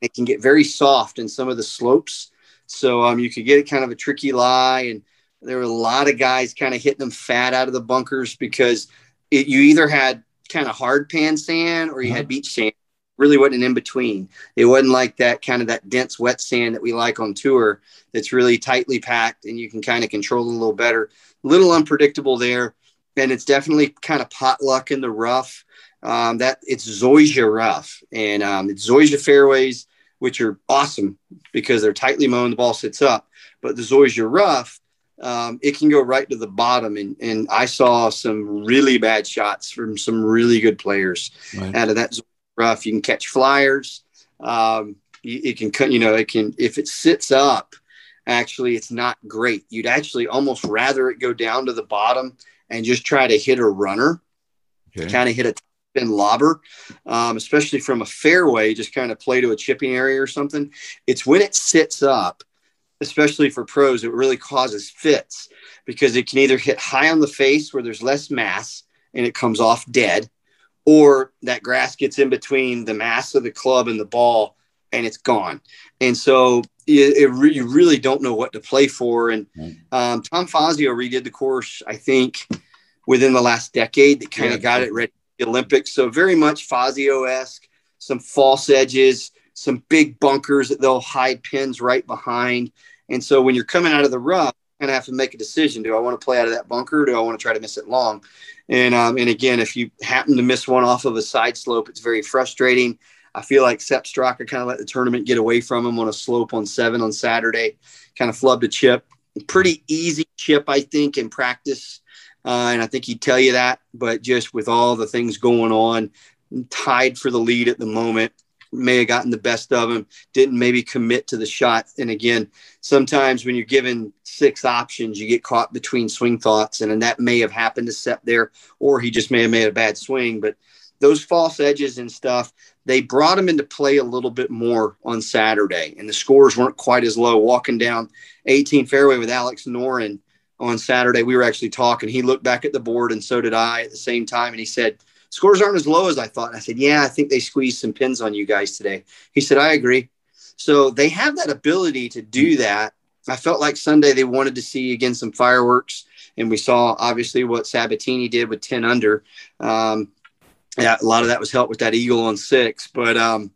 It can get very soft in some of the slopes, so um, you could get kind of a tricky lie. And there were a lot of guys kind of hitting them fat out of the bunkers because it, you either had kind of hard pan sand or you uh-huh. had beach sand really wasn't an in between. It wasn't like that kind of that dense wet sand that we like on tour that's really tightly packed and you can kind of control it a little better. A little unpredictable there. And it's definitely kind of potluck in the rough. Um, that it's Zoysia rough and um, it's Zoysia fairways, which are awesome because they're tightly mown, the ball sits up. But the Zoysia rough, um, it can go right to the bottom. And, and I saw some really bad shots from some really good players right. out of that rough. You can catch flyers. Um, you, it can cut, you know, it can, if it sits up actually it's not great. You'd actually almost rather it go down to the bottom and just try to hit a runner, okay. kind of hit a spin lobber, um, especially from a fairway, just kind of play to a chipping area or something. It's when it sits up, especially for pros, it really causes fits because it can either hit high on the face where there's less mass and it comes off dead, or that grass gets in between the mass of the club and the ball and it's gone. And so it, it re- you really don't know what to play for. And um, Tom Fazio redid the course, I think, within the last decade that kind of yeah. got it ready for the Olympics. So very much Fazio esque, some false edges, some big bunkers that they'll hide pins right behind. And so when you're coming out of the rough, you kind of have to make a decision. Do I want to play out of that bunker? Or do I want to try to miss it long? And um, and again, if you happen to miss one off of a side slope, it's very frustrating. I feel like Sepp Straka kind of let the tournament get away from him on a slope on seven on Saturday, kind of flubbed a chip. Pretty easy chip, I think, in practice. Uh, and I think he'd tell you that. But just with all the things going on, tied for the lead at the moment, may have gotten the best of him, didn't maybe commit to the shot. And again, sometimes when you're given six options, you get caught between swing thoughts. And, and that may have happened to Sepp there, or he just may have made a bad swing. But those false edges and stuff, they brought him into play a little bit more on Saturday, and the scores weren't quite as low. Walking down 18 fairway with Alex Noren on Saturday, we were actually talking. He looked back at the board, and so did I at the same time, and he said, "Scores aren't as low as I thought." And I said, "Yeah, I think they squeezed some pins on you guys today." He said, "I agree." So they have that ability to do that. I felt like Sunday they wanted to see again some fireworks, and we saw obviously what Sabbatini did with 10 under. Um, yeah, a lot of that was helped with that eagle on six. But um,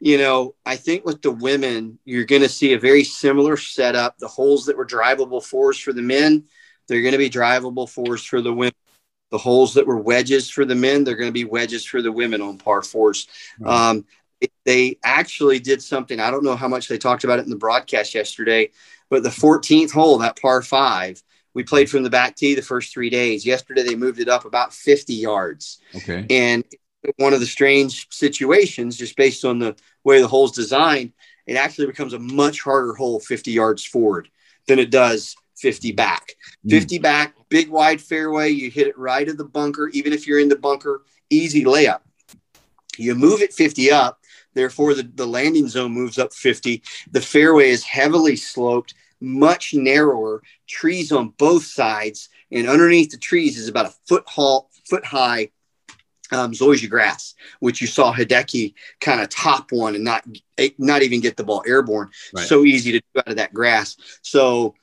you know, I think with the women, you're going to see a very similar setup. The holes that were drivable fours for the men, they're going to be drivable fours for the women. The holes that were wedges for the men, they're going to be wedges for the women on par fours. Right. Um, they actually did something. I don't know how much they talked about it in the broadcast yesterday, but the 14th hole, that par five, we played from the back tee the first three days. Yesterday, they moved it up about 50 yards. Okay. And one of the strange situations, just based on the way the hole's designed, it actually becomes a much harder hole 50 yards forward than it does 50 back. Mm. 50 back, big wide fairway. You hit it right of the bunker, even if you're in the bunker, easy layup. You move it 50 up, therefore, the, the landing zone moves up 50. The fairway is heavily sloped much narrower, trees on both sides, and underneath the trees is about a foot tall, foot high um, zoysia grass, which you saw Hideki kind of top one and not not even get the ball airborne. Right. So easy to do out of that grass. So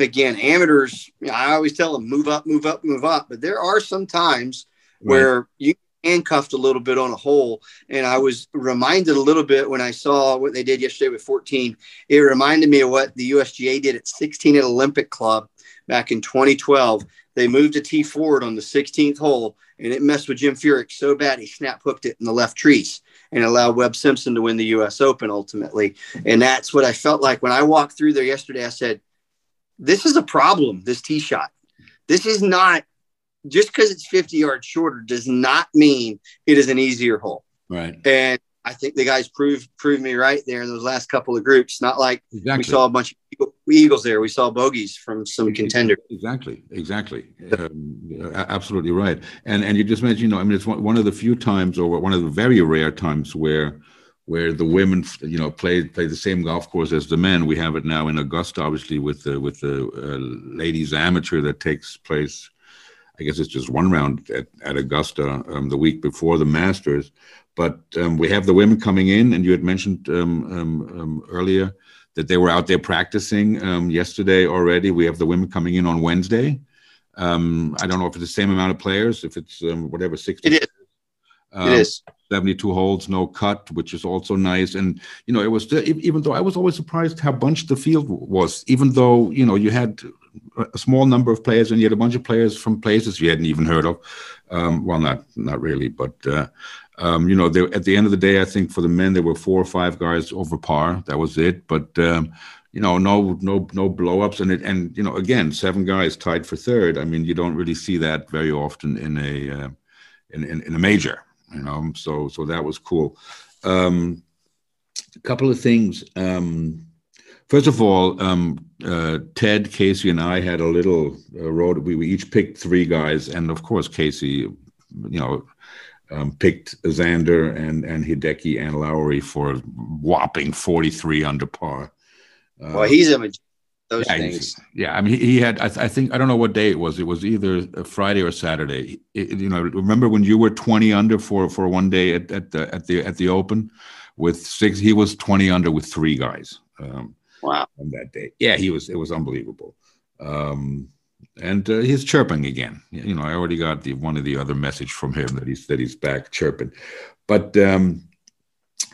again, amateurs, I always tell them move up, move up, move up. But there are some times right. where you handcuffed a little bit on a hole. And I was reminded a little bit when I saw what they did yesterday with 14. It reminded me of what the USGA did at 16 at Olympic Club back in 2012. They moved a tee forward on the 16th hole and it messed with Jim Furyk so bad he snap hooked it in the left trees and allowed Webb Simpson to win the US Open ultimately. And that's what I felt like when I walked through there yesterday. I said, This is a problem, this tee shot. This is not just because it's 50 yards shorter does not mean it is an easier hole. Right. And I think the guys proved proved me right there in those last couple of groups. Not like exactly. we saw a bunch of Eagles there. We saw bogeys from some contenders. Exactly, exactly, um, absolutely right. And and you just mentioned, you know, I mean, it's one, one of the few times, or one of the very rare times where where the women, you know, play play the same golf course as the men. We have it now in Augusta, obviously, with the with the uh, ladies amateur that takes place I guess it's just one round at, at Augusta um, the week before the Masters. But um, we have the women coming in, and you had mentioned um, um, um earlier that they were out there practicing um, yesterday already. We have the women coming in on Wednesday. I don't know if it's the same amount of players, if it's whatever, 60. It is. it is. 72 holes, no cut, which is also nice. And, you know, it was, even though I was always surprised how bunched the field was, even though, you know, you had a small number of players, and you had a bunch of players from places you hadn't even heard of. Um, well, not not really, but uh, um, you know, at the end of the day, I think for the men there were four or five guys over par. That was it. But um, you know, no no no blowups, and it and you know, again, seven guys tied for third. I mean, you don't really see that very often in a uh, in, in, in a major. You know, so so that was cool. Um, a couple of things. Um, First of all, um, uh, Ted, Casey, and I had a little uh, road. We, we each picked three guys, and of course, Casey, you know, um, picked Xander and and Hideki and Lowry for whopping forty three under par. Uh, well, he's a those yeah, things. Yeah, I mean, he, he had. I, th- I, think I don't know what day it was. It was either Friday or Saturday. It, you know, remember when you were twenty under for for one day at, at the at the at the Open with six? He was twenty under with three guys. Um, wow. On that day, yeah, he was. It was unbelievable. Um, and uh, he's chirping again. You know, I already got the one of the other message from him that he's that he's back chirping. But um,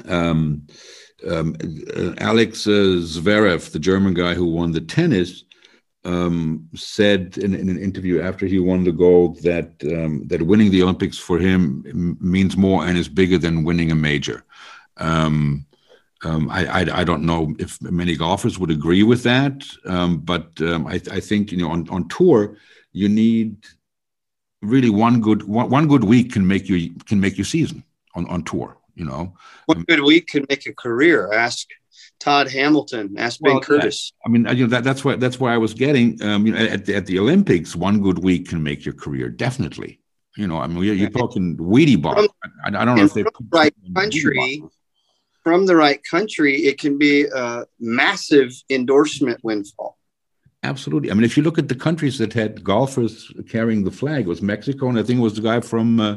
um, um, uh, Alex uh, Zverev, the German guy who won the tennis, um, said in, in, an interview after he won the gold that um, that winning the Olympics for him means more and is bigger than winning a major. Um, um, I, I, I, don't know if many golfers would agree with that, um, but I, I, think you know on, on tour you need really one good one, one good week can make you can make your season on, on tour. You know, one good week can make a career. Ask Todd Hamilton. Ask well, Ben Curtis. I mean, you know that, that's why that's why I was getting. Um, you know, at the, at the Olympics, one good week can make your career definitely. You know, I mean, you're, you're talking weedy bar. I, I, don't know if they right country from the right country, it can be a massive endorsement windfall. Absolutely. I mean, if you look at the countries that had golfers carrying the flag, it was Mexico, and I think it was the guy from uh,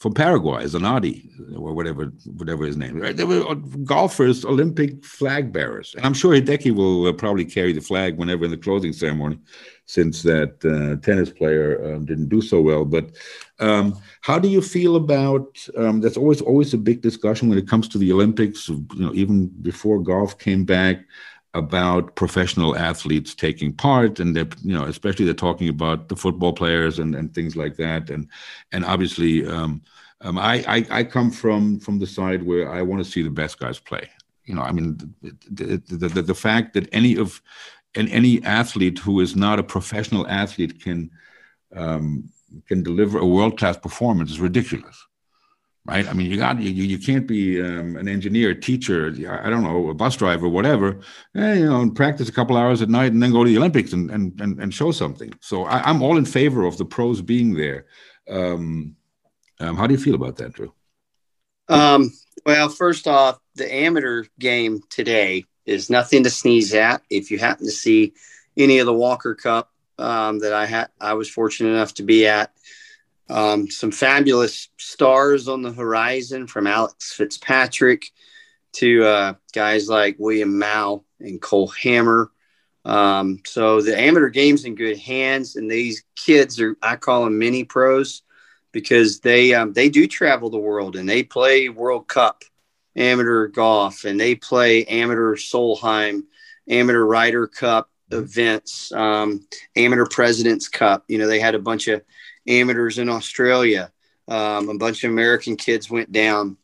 from Paraguay, Zanardi, or whatever whatever his name. There were golfers, Olympic flag bearers, and I'm sure Hideki will uh, probably carry the flag whenever in the closing ceremony, since that uh, tennis player um, didn't do so well. But um, how do you feel about? Um, that's always always a big discussion when it comes to the Olympics. You know, even before golf came back, about professional athletes taking part, and they're you know especially they're talking about the football players and and things like that, and and obviously. Um, um, I, I, I come from from the side where I want to see the best guys play. You know, I mean, the the, the, the fact that any of and any athlete who is not a professional athlete can um, can deliver a world class performance is ridiculous, right? I mean, you got you you can't be um, an engineer, teacher, I don't know, a bus driver, whatever, eh, you know, and practice a couple hours at night and then go to the Olympics and and and, and show something. So I, am all in favor of the pros being there. Um, um, how do you feel about that, Drew? Um, well, first off, the amateur game today is nothing to sneeze at. If you happen to see any of the Walker Cup um, that I had, I was fortunate enough to be at. Um, some fabulous stars on the horizon, from Alex Fitzpatrick to uh, guys like William Mouw and Cole Hammer. Um, so the amateur game's in good hands, and these kids are I call them mini pros because they um, they do travel the world and they play World Cup amateur golf and they play amateur Solheim, amateur Ryder Cup events, um, amateur Presidents Cup. You know, they had a bunch of amateurs in Australia. Um, a bunch of American kids went down.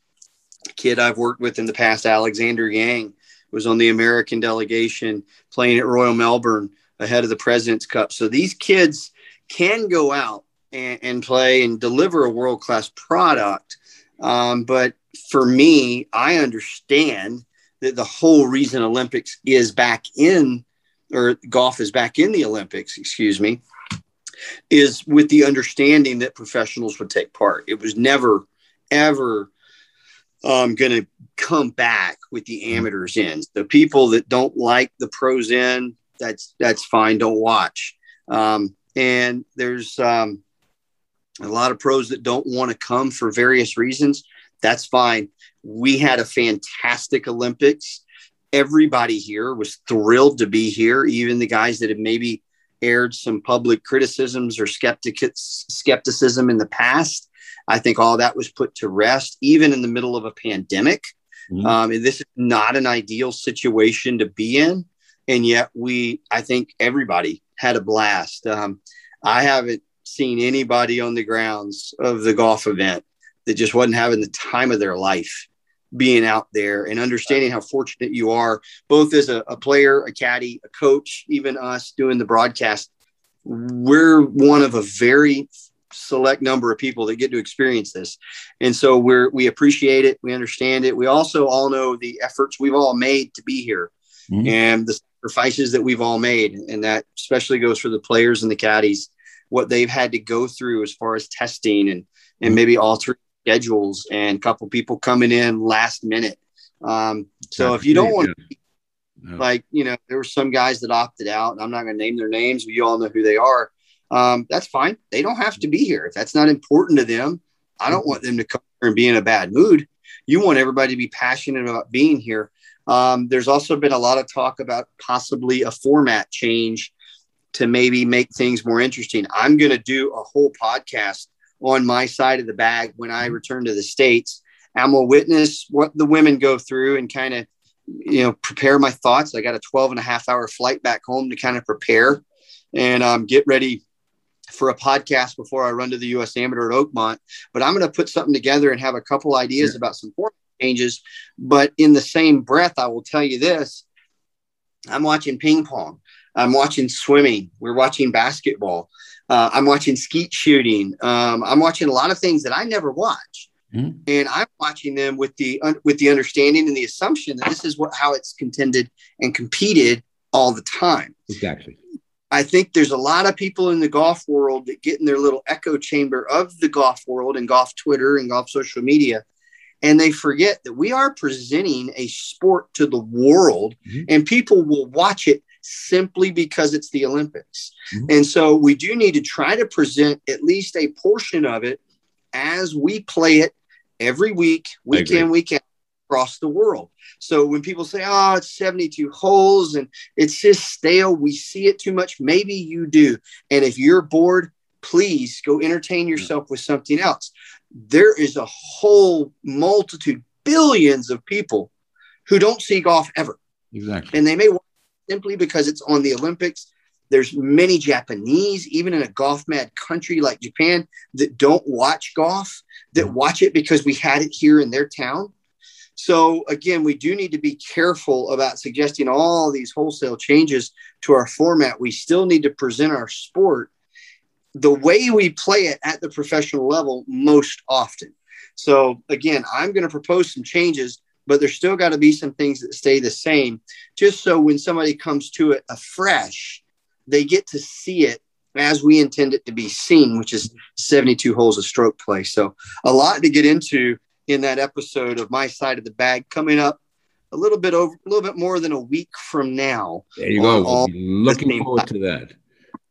A kid I've worked with in the past, Alexander Yang, was on the American delegation playing at Royal Melbourne ahead of the President's Cup. So these kids can go out and, and play and deliver a world class product. Um, but for me, I understand that the whole reason Olympics is back in, or golf is back in the Olympics, excuse me, is with the understanding that professionals would take part. It was never, ever um, going to come back with the amateurs in. The people that don't like the pros in, that's that's fine. Don't watch. Um, and there's um, a lot of pros that don't want to come for various reasons. That's fine. We had a fantastic Olympics. Everybody here was thrilled to be here, even the guys that have maybe aired some public criticisms or skeptic, skepticism in the past. I think all that was put to rest, even in the middle of a pandemic. Mm-hmm. Um, this is not an ideal situation to be in. And yet, we, I think everybody had a blast. Um, I haven't seen anybody on the grounds of the golf event that just wasn't having the time of their life being out there and understanding how fortunate you are, both as a, a player, a caddy, a coach, even us doing the broadcast. We're one of a very select number of people that get to experience this. And so we're we appreciate it, we understand it. We also all know the efforts we've all made to be here. mm-hmm. and the sacrifices that we've all made. And that especially goes for the players and the caddies, what they've had to go through as far as testing and, and mm-hmm. maybe altering schedules and a couple people coming in last minute. Um, so if you don't want to, like, you know, there were some guys that opted out. I'm not going to name their names, but you all know who they are. Um, that's fine. They don't have to be here. If that's not important to them, I don't want them to come here and be in a bad mood. You want everybody to be passionate about being here. Um, there's also been a lot of talk about possibly a format change to maybe make things more interesting. I'm going to do a whole podcast on my side of the bag when I return to the States. I'm going to witness what the women go through and kind of, you know, prepare my thoughts. I got a 12 and a half hour flight back home to kind of prepare and um, get ready for a podcast before I run to the U.S. Amateur at Oakmont. But I'm going to put something together and have a couple ideas sure. about some format changes. But in the same breath, I will tell you this: I'm watching ping pong. I'm watching swimming. We're watching basketball. Uh, I'm watching skeet shooting. Um, I'm watching a lot of things that I never watch, mm-hmm. and I'm watching them with the uh, with the understanding and the assumption that this is what how it's contended and competed all the time. Exactly. I think there's a lot of people in the golf world that get in their little echo chamber of the golf world and golf Twitter and golf social media. And they forget that we are presenting a sport to the world mm-hmm. and people will watch it simply because it's the Olympics. Mm-hmm. And so we do need to try to present at least a portion of it as we play it every week, week in, week out across the world. So when people say, oh, it's 72 holes and it's just stale, we see it too much. Maybe you do. And if you're bored, please go entertain yourself with something else. There is a whole multitude, billions of people who don't see golf ever. Exactly. And they may simply because it's on the Olympics. There's many Japanese, even in a golf mad country like Japan, that don't watch golf, that watch it because we had it here in their town. So again, we do need to be careful about suggesting all these wholesale changes to our format. We still need to present our sport the way we play it at the professional level most often. So again, I'm going to propose some changes, but there's still got to be some things that stay the same, just so when somebody comes to it afresh, they get to see it as we intend it to be seen, which is 72 holes of stroke play. So a lot to get into in that episode of My Side of the Bag coming up a little bit over a little bit more than a week from now. There you go. Looking forward to that.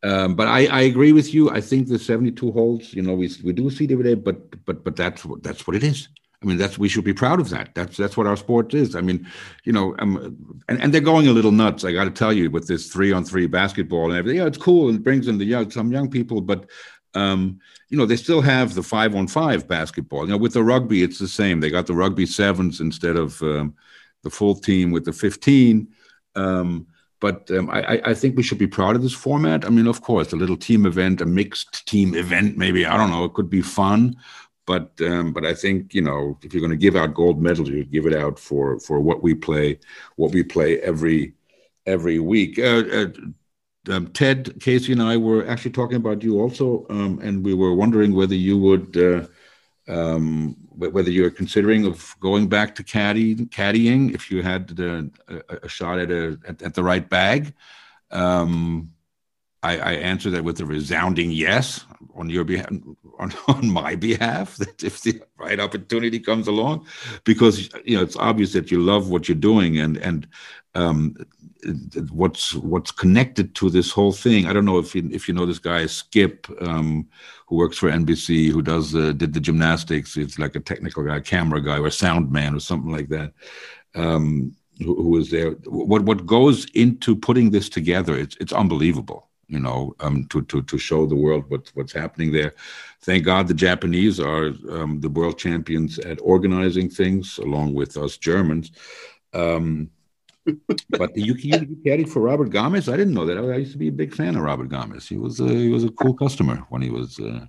Um, but I, I agree with you. I think the 72 holes, you know, we, we do see every day, but but but that's what that's what it is. I mean, that's we should be proud of that. That's that's what our sport is. I mean, you know, um, and, and they're going a little nuts. I got to tell you, with this three on three basketball and everything. Yeah, it's cool and brings in the young some young people, but um, you know, they still have the five on five basketball. You know, with the rugby, it's the same. They got the rugby sevens instead of um, the full team with the 15. Um, but um, I, I, think we should be proud of this format. I mean, of course, a little team event, a mixed team event, maybe I don't know, it could be fun. But um, but I think you know if you're going to give out gold medals, you give it out for for what we play, what we play every every week. Uh, uh, um, Ted, Casey, and I were actually talking about you also, um, and we were wondering whether you would, uh, um, whether you're considering of going back to caddy, caddying if you had the, a, a, shot at a at, at the right bag. Um, I, I answered that with a resounding yes on your behalf, (laughs) on, on my behalf, (laughs) that if the right opportunity comes along, because you know it's obvious that you love what you're doing, and and um, what's what's connected to this whole thing. I don't know if you, if you know this guy Skip, um, who works for NBC, who does uh, did the gymnastics. It's like a technical guy, camera guy, or sound man, or something like that. Um, who, who is there? What what goes into putting this together? It's it's unbelievable. You know, um, to to to show the world what what's happening there. Thank God the Japanese are um, the world champions at organizing things, along with us Germans. Um, (laughs) but you, you, caddied for Robert Gamez. I didn't know that. I, used to be a big fan of Robert Gamez. He was a, he was a cool customer when he was. Uh,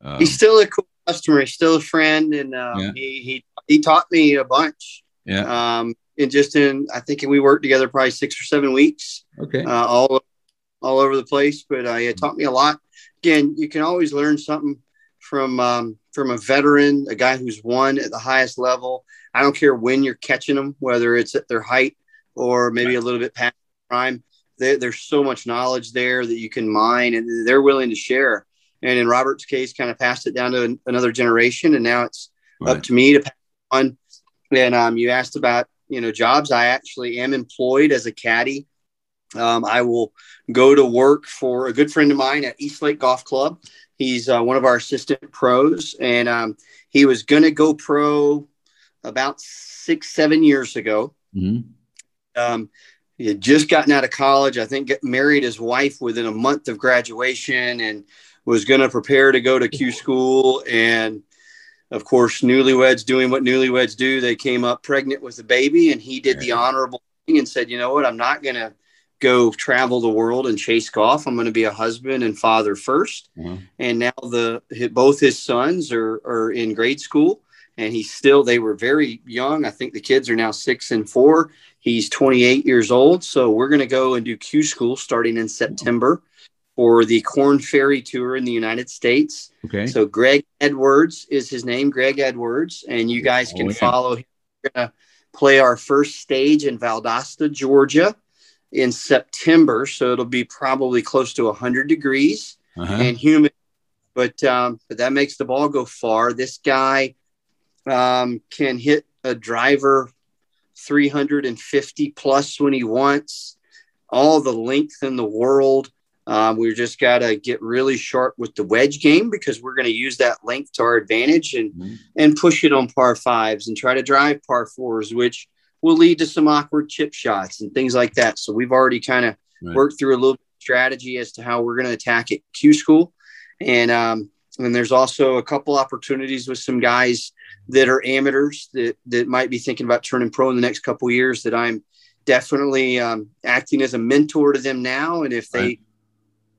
um, He's still a cool customer. He's still a friend, and um, yeah. he, he he taught me a bunch. Yeah. Um, and just in, I think we worked together probably six or seven weeks. Okay. Uh, all all over the place, but uh, it taught me a lot. Again, you can always learn something from um, from a veteran, a guy who's won at the highest level. I don't care when you're catching them, whether it's at their height or maybe a little bit past prime. There, there's so much knowledge there that you can mine, and they're willing to share. And in Robert's case, kind of passed it down to an, another generation, and now it's right. up to me to pass on. And um, you asked about you know jobs. I actually am employed as a caddy. Um, I will go to work for a good friend of mine at East Lake Golf Club. He's uh, one of our assistant pros, and um, he was going to go pro about six, seven years ago. Mm-hmm. Um, he had just gotten out of college. I think married his wife within a month of graduation, and was going to prepare to go to Q school. And of course, newlyweds doing what newlyweds do. They came up pregnant with a baby, and he did the honorable thing and said, "You know what? I'm not going to." Go travel the world and chase golf. I'm going to be a husband and father 1st mm-hmm. And now the both his sons are are in grade school, and he's still. They were very young. I think the kids are now six and four. He's 28 years old. So we're going to go and do Q school starting in September for the Korn Ferry Tour in the United States. Okay. So Greg Edwards is his name, Greg Edwards, and you guys can oh, yeah. follow. Him. We're going to play our first stage in Valdosta, Georgia in September, so it'll be probably close to 100 degrees uh-huh. and humid. But um, but that makes the ball go far. This guy um, can hit a driver 350 plus when he wants. All the length in the world. Um, we just got to get really sharp with the wedge game because we're going to use that length to our advantage and mm-hmm. and push it on par fives and try to drive par fours, which will lead to some awkward chip shots and things like that. So we've already kind of right. worked through a little strategy as to how we're going to attack it Q school. And um, and there's also a couple opportunities with some guys that are amateurs that that might be thinking about turning pro in the next couple years that I'm definitely um, acting as a mentor to them now. And if they right.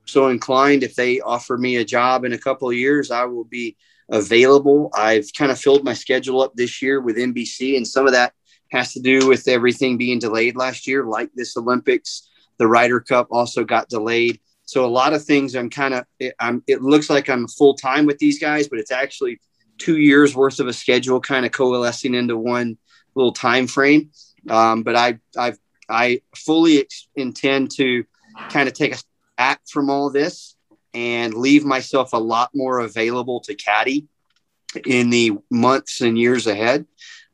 so inclined, if they offer me a job in a couple of years, I will be available. I've kind of filled my schedule up this year with NBC, and some of that has to do with everything being delayed last year, like this Olympics. The Ryder Cup also got delayed. So a lot of things I'm kind of I'm it looks like I'm full time with these guys, but it's actually two years worth of a schedule kind of coalescing into one little time frame. Um, but I I I fully ex- intend to kind of take a back from all this and leave myself a lot more available to caddy in the months and years ahead.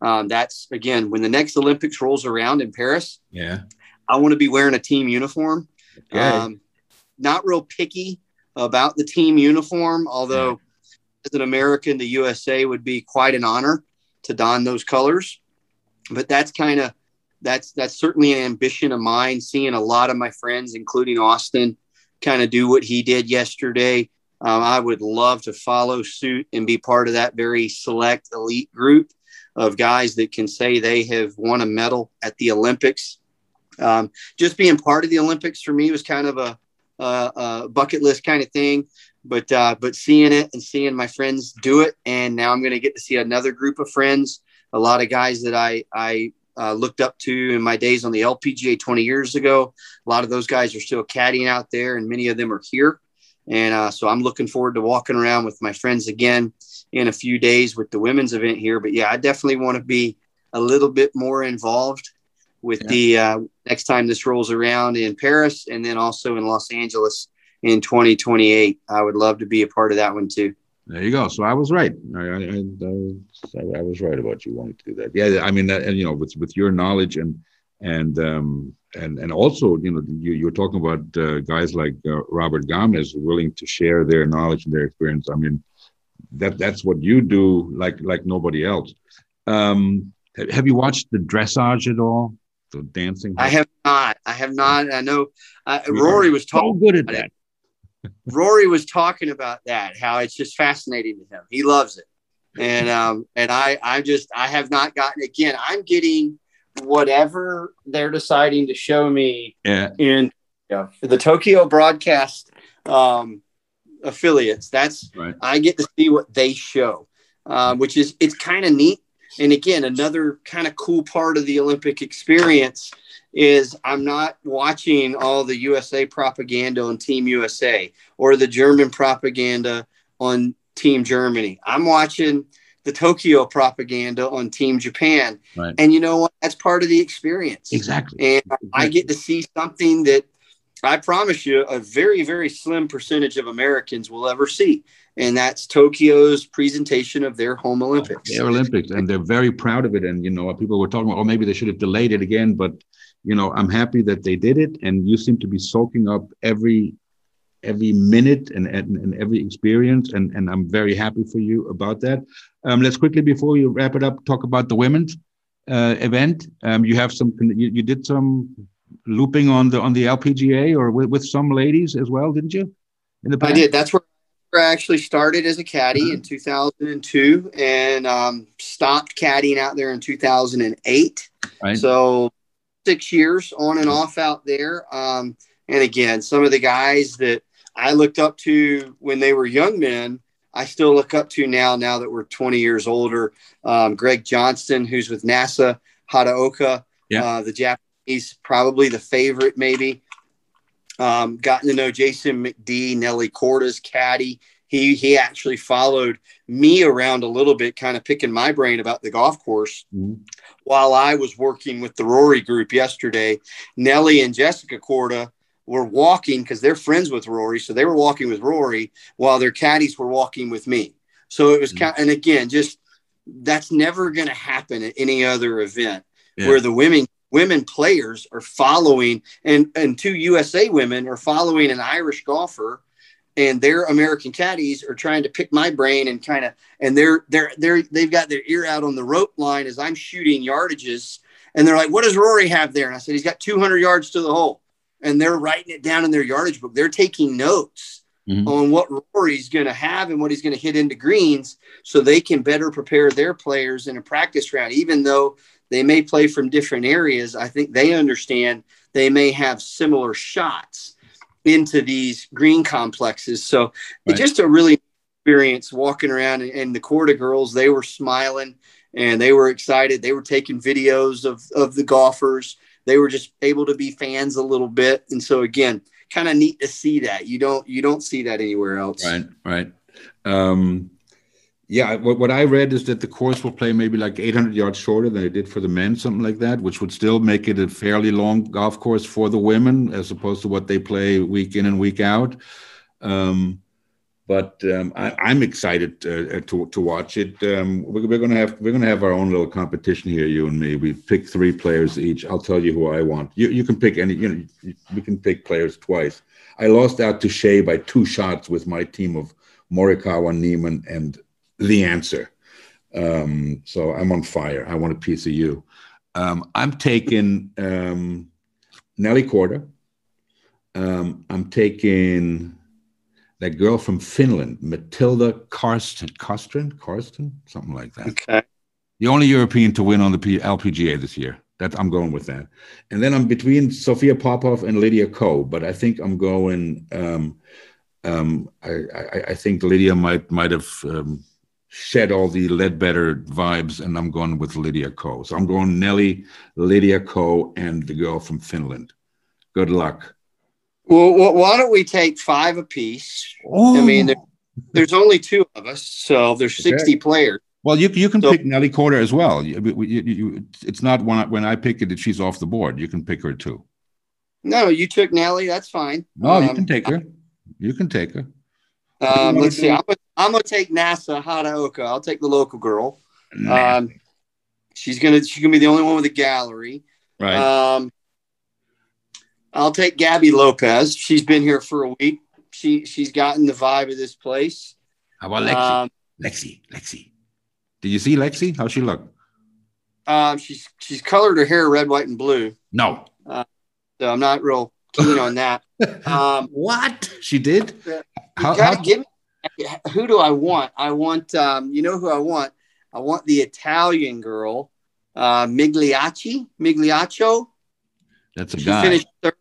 Um, that's again when the next Olympics rolls around in Paris. Yeah, I want to be wearing a team uniform. Okay. Um, not real picky about the team uniform, although yeah. as an American, the USA would be quite an honor to don those colors. But that's kind of that's that's certainly an ambition of mine. Seeing a lot of my friends, including Austin, kind of do what he did yesterday. Um, I would love to follow suit and be part of that very select elite group of guys that can say they have won a medal at the Olympics. Um, just being part of the Olympics for me was kind of a, a, a bucket list kind of thing. But uh, but seeing it and seeing my friends do it, and now I'm going to get to see another group of friends, a lot of guys that I I uh, looked up to in my days on the LPGA 20 years ago. A lot of those guys are still caddying out there, and many of them are here. And uh, so I'm looking forward to walking around with my friends again in a few days with the women's event here. But yeah, I definitely want to be a little bit more involved with yeah. the uh, next time this rolls around in Paris and then also in Los Angeles in 2028. I would love to be a part of that one too. There you go. So I was right. I, I, I, I was right about you wanting to do that. Yeah, I mean, and you know, with with your knowledge and and um, and and also, you know, you, you're talking about uh, guys like uh, Robert Gamez willing to share their knowledge and their experience. I mean, that that's what you do like like nobody else. Um have you watched the dressage at all? The dancing i have not. I have not. I know uh, rory was talking so good at that. (laughs) Rory was talking about that how it's just fascinating to him. He loves it. And um and i i just i have not gotten again i'm getting whatever they're deciding to show me yeah. in yeah, the tokyo broadcast um affiliates. That's right. I get to see what they show, uh, which is it's kind of neat. And again, another kind of cool part of the Olympic experience is I'm not watching all the USA propaganda on Team USA or the German propaganda on Team Germany. I'm watching the Tokyo propaganda on Team Japan. Right. And you know what? That's part of the experience. Exactly. And I get to see something that I promise you a very, very slim percentage of Americans will ever see. And that's Tokyo's presentation of their home Olympics. Their Olympics. And they're very proud of it. And, you know, people were talking about, oh, maybe they should have delayed it again. But, you know, I'm happy that they did it. And you seem to be soaking up every every minute and, and, and every experience. And, and I'm very happy for you about that. Um, let's quickly, before we wrap it up, talk about the women's uh, event. Um, you have some, you, you did some looping on the on the LPGA or with, with some ladies as well, didn't you? In the past? I did. That's where I actually started as a caddy uh-huh. in 2002 and um, stopped caddying out there in 2008. Right. So six years on and off out there. Um, and again, some of the guys that I looked up to when they were young men, I still look up to now, now that we're 20 years older. Um, Greg Johnston, who's with Nasa, Hataoka, yeah. uh, the Japanese, probably the favorite, maybe. Um, gotten to know Jason McD, Nelly Korda's caddy. He, he actually followed me around a little bit, kind of picking my brain about the golf course mm-hmm. while I was working with the Rory group yesterday. Nelly and Jessica Korda were walking because they're friends with Rory. So they were walking with Rory while their caddies were walking with me. So it was mm. kind and again, just that's never going to happen at any other event yeah. where the women women players are following and and two USA women are following an Irish golfer and their American caddies are trying to pick my brain and kind of and they're they're they're they've got their ear out on the rope line as I'm shooting yardages and they're like what does Rory have there and I said he's got 200 yards to the hole and they're writing it down in their yardage book. They're taking notes mm-hmm. on what Rory's going to have and what he's going to hit into greens so they can better prepare their players in a practice round. Even though they may play from different areas, I think they understand they may have similar shots into these green complexes. So right. it's just a really experience walking around and, and the Korda girls, they were smiling and they were excited. They were taking videos of, of the golfers they were just able to be fans a little bit. And so again, kind of neat to see that. You don't you don't see that anywhere else. Right, right. Um, yeah, what, what I read is that the course will play maybe like 800 yards shorter than it did for the men, something like that, which would still make it a fairly long golf course for the women as opposed to what they play week in and week out. Um, but um, I, am excited uh, uh, to to watch it. Um, we're, we're, gonna have we're gonna have our own little competition here, you and me. We pick three players each. I'll tell you who I want. You you can pick any. You know, we can pick players twice. I lost out to Shea by two shots with my team of Morikawa, Niemann, and the Ancer. Um, so I'm on fire. I want a piece of you. Um, I'm taking um, Nelly Korda. Um, I'm taking that girl from Finland, Matilda Karsten, Karsten, Karsten, something like that. Okay. The only European to win on the LPGA this year. That I'm going with that. And then I'm between Sophia Popov and Lydia Ko, but I think I'm going. Um, um, I, I, I, think Lydia might might have um, shed all the Leadbetter vibes, and I'm going with Lydia Ko. So I'm going Nelly, Lydia Ko, and the girl from Finland. Good luck. Well, why don't we take five apiece? Oh. I mean, there, there's only two of us, so there's 60 okay. players. Well, you you can so, pick Nelly Korda as well. You, you, you, it's not when I, when I pick it that she's off the board. You can pick her too. No, you took Nelly. That's fine. No, um, you can take her. You can take her. Um, let's see. I'm gonna, I'm gonna take Nasa Hataoka. I'll take the local girl. Um, she's gonna she's gonna be the only one with a gallery. Right. Um, I'll take Gaby Lopez. She's been here for a week. She she's gotten the vibe of this place. How about Lexi? Um, Lexi, Lexi. Did you see Lexi? How she look? Um, she's she's colored her hair red, white, and blue. No. Uh, so I'm not real keen on that. (laughs) Um, what she did? How, how, give me, who do I want? I want um, you know who I want. I want the Italian girl, uh, Migliacci, Migliaccio. That's a she guy. Finished third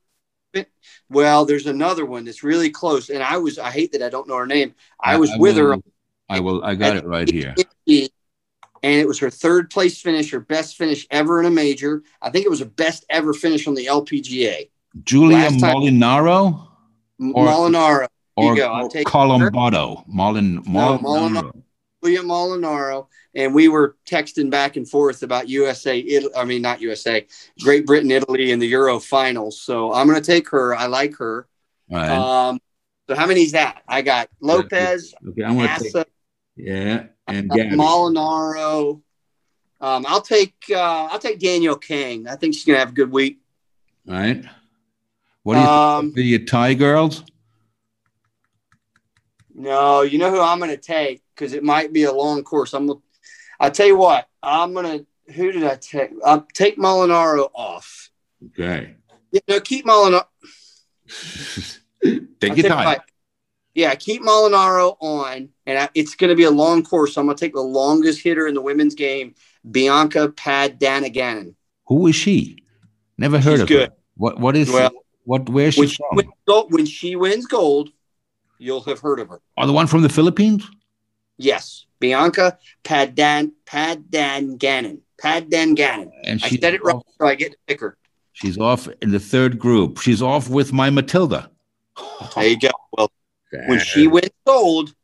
well, there's another one that's really close, and I was I hate that I don't know her name. I, was I with will, her. I will. I got it right here. And it was her third place finish, her best finish ever in a major. I think it was her best ever finish on the LPGA. Giulia Molinaro. Molinaro. Or, or Colombato. Molin, Mol- no, Molinaro. William Molinaro, and we were texting back and forth about USA. Italy, I mean, not USA, Great Britain, Italy, in the Euro finals. So I'm going to take her. I like her. Right. Um, so how many is that? I got Lopez, okay, I'm going to take. Yeah, and uh, Gaby. Molinaro. Um, I'll take uh, I'll take Danielle Kang. I think she's gonna have a good week. All right. What do you Um, the Thai girls? No, you know who I'm gonna take because it might be a long course. I'm. gonna- I'll tell you what. I'm gonna. Who did I take? I'll take Molinaro off. Okay. Yeah, no, keep Molinaro. (laughs) Take I'll your time. yeah, keep Molinaro on, and I, it's going to be a long course. So I'm going to take the longest hitter in the women's game, Bianca Pagdanganan. Who is she? Never heard She's of good. her. What? What is? Well, what? Where is she When she, from? wins gold, when she wins gold, you'll have heard of her. Oh, the one from the Philippines. Yes, Bianca Padan Pagdanganan. Pagdanganan. And I said it off- so I get to pick her. She's off in the third group. She's off with my Matilda. There you go. Well, when she wins gold,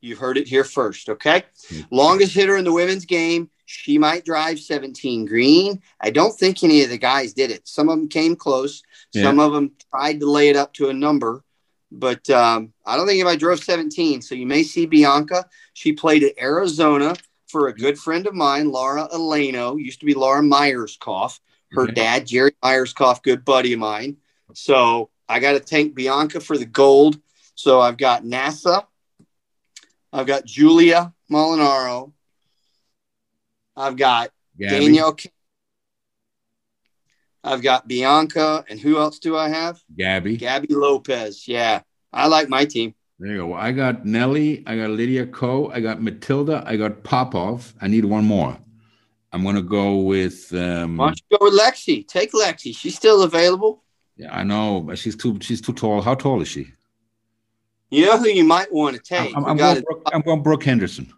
you heard it here first. Okay. Longest hitter in the women's game. She might drive 17 green. I don't think any of the guys did it. Some of them came close. Some of them tried to lay it up to a number, but um, I don't think anybody drove 17. So you may see Bianca. She played at Arizona for a good friend of mine, Laura Ianello, used to be Laura Myerscough. Her Okay. dad, Jerry Myerscough, good buddy of mine. So I got to thank Bianca for the gold. So I've got Nasa. I've got Giulia Molinaro. I've got Gaby, Danielle. I've got Bianca. And who else do I have? Gaby. Gaby Lopez. Yeah. I like my team. There you go. Well, I got Nelly. I got Lydia Ko. I got Matilda. I got Popov. I need one more. I'm gonna go with. Um, Why don't you go with Lexi? Take Lexi. She's still available. yeah, I know, but she's too. She's too tall. How tall is she? You know who you might want to take? I'm, I'm going. Brooke, I'm going Brooke Henderson.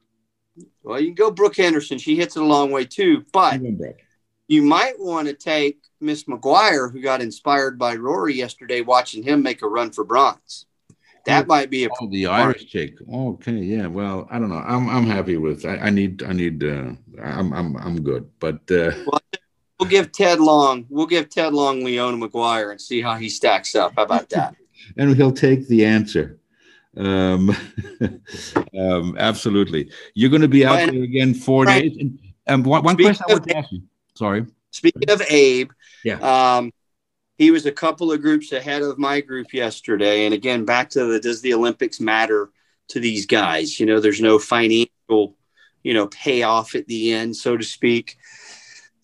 Well, you can go Brooke Henderson. She hits it a long way too. But I'm going Brooke. You might want to take Miss Maguire, who got inspired by Rory yesterday, watching him make a run for bronze. That might be a Oh, the Irish chick. Okay, yeah. Well, I don't know. I'm I'm happy with. I, I need I need. Uh, I'm I'm I'm good. But uh, We'll give Ted Long. We'll give Ted Long Leona Maguire and see how he stacks up. How about that? (laughs) and he'll take the Ancer. Um, (laughs) um, absolutely. You're going to be out Well, there again four right. days. And um, one, one question I want to ask you. Sorry. Speaking of Abe, Yeah. um, he was a couple of groups ahead of my group yesterday. And again, back to the does the Olympics matter to these guys? You know, there's no financial, you know, payoff at the end, so to speak.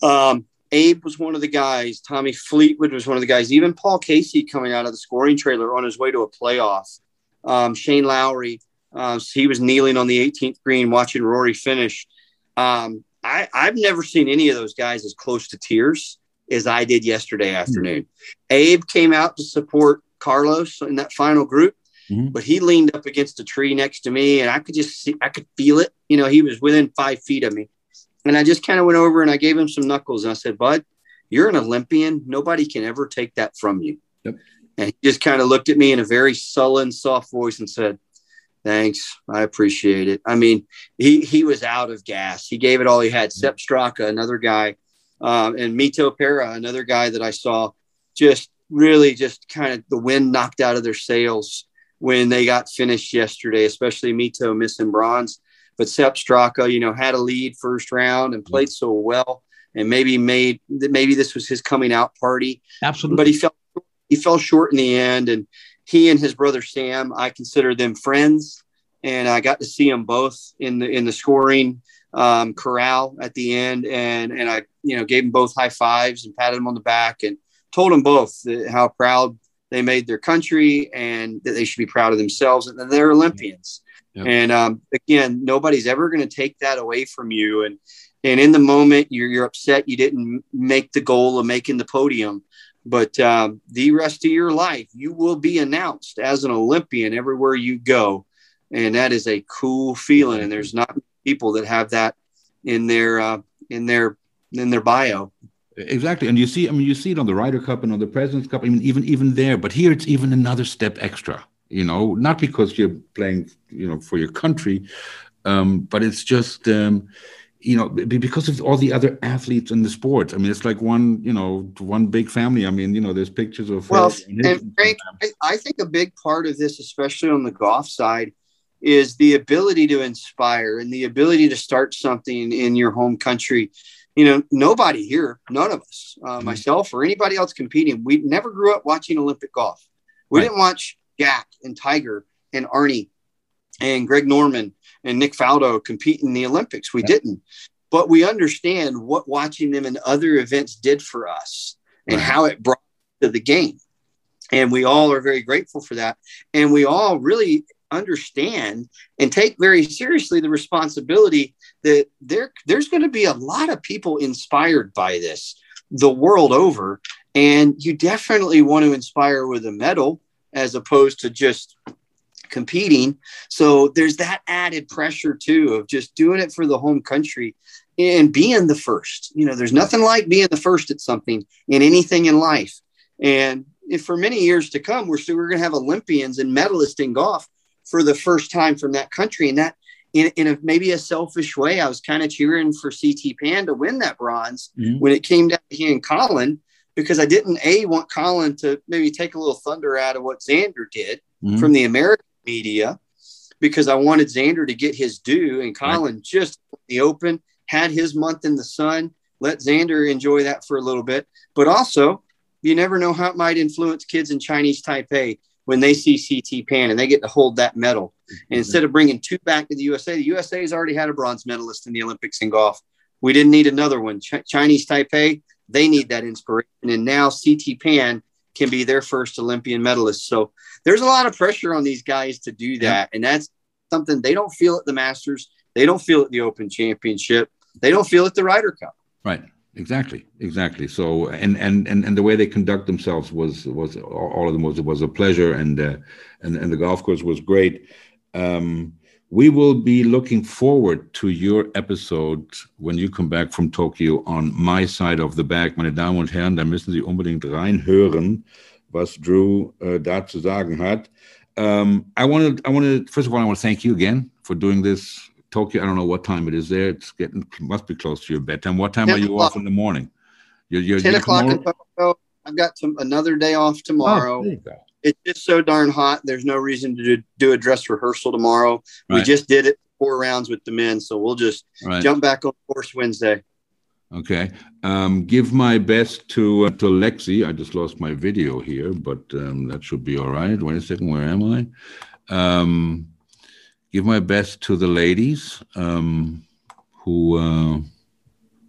Um, Abe was one of the guys. Tommy Fleetwood was one of the guys. Even Paul Casey coming out of the scoring trailer on his way to a playoff. Um, Shane Lowry, uh, he was kneeling on the 18th green watching Rory finish. Um, I, I've never seen any of those guys as close to tears as I did yesterday afternoon. Abe came out to support Carlos in that final group, Mhm. but he leaned up against a tree next to me, and I could just see, I could feel it. You know, he was within five feet of me, and I just kind of went over and I gave him some knuckles, and I said, "Bud, you're an Olympian. Nobody can ever take that from you." Yep. And he just kind of looked at me in a very sullen, soft voice and said, Thanks. I appreciate it. I mean, he he was out of gas. He gave it all he had. Sepp Straka, another guy, um, and Mito Pera, another guy that I saw, just really just kind of the wind knocked out of their sails when they got finished yesterday, especially Mito missing bronze. But Sepp Straka, you know, had a lead first round and played so well, and maybe made maybe this was his coming out party Absolutely. but he fell he fell short in the end and he and his brother sam i consider them friends and i got to see them both in the in the scoring um, corral at the end and and i you know gave them both high fives and patted them on the back and told them both that how proud they made their country and that they should be proud of themselves and that they're olympians. Yep. and um, again nobody's ever going to take that away from you. And and in the moment you're, you're upset you didn't make the goal of making the podium but um, the rest of your life you will be announced as an olympian everywhere you go and that is a cool feeling and there's not people that have that in their uh, in their in their bio Exactly, and you see, I mean, you see it on the Ryder Cup and on the President's Cup. I mean, even even there, but here it's even another step extra. You know, not because you're playing, you know, for your country, Um, but it's just um, you know because of all the other athletes in the sport. I mean, it's like one you know one big family. I mean, you know, there's pictures of well, and, Frank, I, I think a big part of this, especially on the golf side, is the ability to inspire and the ability to start something in your home country. You know, nobody here, none of us, uh, mm-hmm. myself or anybody else competing, we never grew up watching Olympic golf. We right. didn't watch Jack and Tiger and Arnie and Greg Norman and Nick Faldo compete in the Olympics. We yeah. didn't, but we understand what watching them in other events did for us and right. how it brought to the game. And we all are very grateful for that. And we all really understand and take very seriously the responsibility that there there's going to be a lot of people inspired by this the world over and you definitely want to inspire with a medal as opposed to just competing so there's that added pressure too of just doing it for the home country and being the first you know there's nothing like being the first at something in anything in life and for many years to come we're still we're going to have olympians and medalists in golf for the first time from that country. And that, in, in a, maybe a selfish way, I was kind of cheering for CT Pan to win that bronze mm-hmm. when it came down to he and Collin, because I didn't a want Collin to maybe take a little thunder out of what Xander did mm-hmm. from the American media, because I wanted Xander to get his due, and Collin right. just the Open had his month in the sun. Let Xander enjoy that for a little bit, but also you never know how it might influence kids in Chinese Taipei when they see CT Pan and they get to hold that medal. And mm-hmm. instead of bringing two back to the USA, the USA has already had a bronze medalist in the Olympics in golf. We didn't need another one. Ch- Chinese Taipei, they need that inspiration. And now CT Pan can be their first Olympian medalist. So there's a lot of pressure on these guys to do that. And that's something they don't feel at the Masters. They don't feel at the Open Championship. They don't feel at the Ryder Cup. Right. Exactly, exactly. So, and and and, and the way they conduct themselves was was all of them was it was a pleasure, and uh, and and the golf course was great. Um, we will be looking forward to your episode when you come back from Tokyo on my side of the bag, meine Damen und Herren. Da müssen Sie unbedingt reinhören, was Drew uh, da zu sagen hat. Um, I want to, I want to, first of all, I want to thank you again for doing this Tokyo, I don't know what time it is there. It's getting must be close to your bedtime. What time are you o'clock. off in the morning? You're, you're, 10 o'clock in Tokyo. I've got some, another day off tomorrow. Oh, it's just so darn hot. There's no reason to do, do a dress rehearsal tomorrow. Right. We just did it four rounds with the men, so we'll just right. jump back on course Wednesday. Okay. Um, give my best to uh, to Lexi. I just lost my video here, but um, that should be all right. Wait a second. Where am I? Um, give my best to the ladies um, who uh,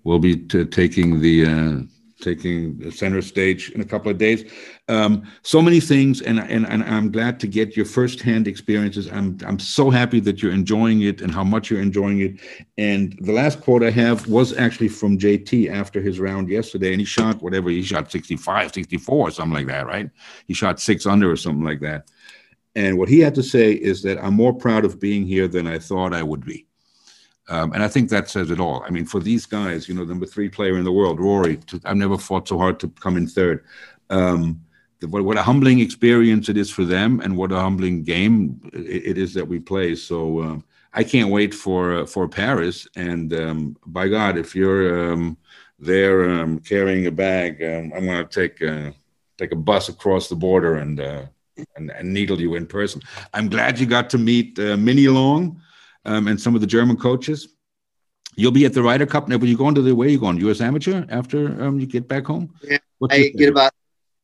will be taking the uh, taking center stage in a couple of days. Um, so many things, and, and and I'm glad to get your firsthand experiences. I'm I'm so happy that you're enjoying it and how much you're enjoying it. And the last quote I have was actually from JT after his round yesterday, and he shot whatever he shot 65, 64, something like that, right? He shot six under or something like that. And what he had to say is that I'm more proud of being here than I thought I would be. Um, and I think that says it all. I mean, for these guys, you know, number three player in the world, Rory, to, I've never fought so hard to come in third. Um, the, what, what, a humbling experience it is for them, and what a humbling game it, it is that we play. So um, I can't wait for uh, for Paris. And um, by God, if you're um, there carrying a bag, I'm going to take take a bus across the border and. Uh, and, and, needle you in person. I'm glad you got to meet uh, Minnie Long um, and some of the German coaches. You'll be at the Ryder Cup now. When you going to the where you going? U.S. Amateur after um, you get back home? Yeah, I get about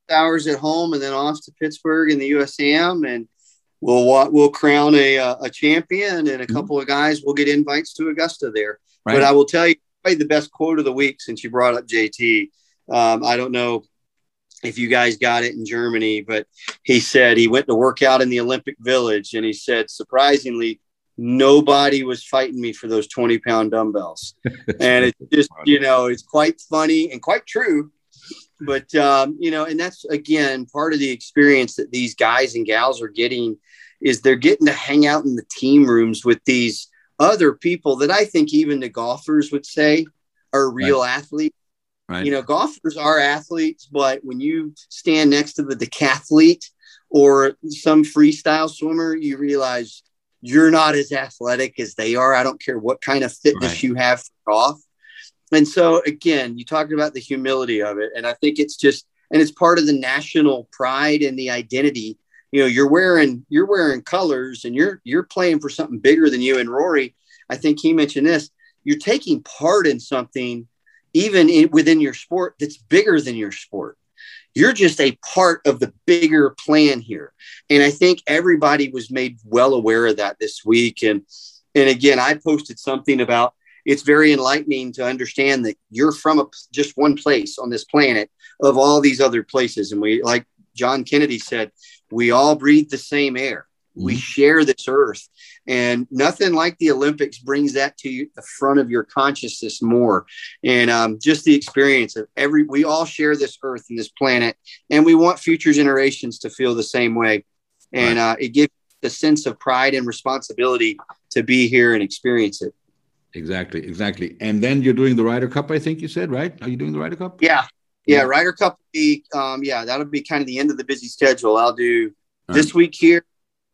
hours at home and then off to Pittsburgh in the USAM, and we'll we'll crown a a champion and a mm-hmm. couple mm-hmm. of guys. We'll get invites to Augusta there. Right. But I will tell you, the best quote of the week since you brought up JT. Um, I don't know if you guys got it in Germany, but he said he went to work out in the Olympic Village and he said, surprisingly, nobody was fighting me for those 20 pound dumbbells. (laughs) and it's just, you know, it's quite funny and quite true. But, um, you know, and that's again part of the experience that these guys and gals are getting is they're getting to hang out in the team rooms with these other people that I think even the golfers would say are real right. athletes Right. You know, golfers are athletes, but when you stand next to the decathlete or some freestyle swimmer, you realize you're not as athletic as they are. I don't care what kind of fitness right. you have for golf. And so again, you talked about the humility of it. And I think it's just, and it's part of the national pride and the identity. You know, you're wearing, you're wearing colors and you're, you're playing for something bigger than you. And Rory, I think he mentioned this, you're taking part in something even in, within your sport that's bigger than your sport. You're just a part of the bigger plan here. And I think everybody was made well aware of that this week. And and again, I posted something about it's very enlightening to understand that you're from a, just one place on this planet of all these other places. And we, like John Kennedy said, we all breathe the same air. We mm-hmm. share this earth. And nothing like the Olympics brings that to the front of your consciousness more. And um, just the experience of every, we all share this earth and this planet, and we want future generations to feel the same way. And right. uh, it gives the sense of pride and responsibility to be here and experience it. Exactly, exactly. And then you're doing the Ryder Cup, I think you said, right? Are you doing the Ryder Cup? Yeah. Yeah, Ryder Cup be um, yeah, that'll be kind of the end of the busy schedule. I'll do this week here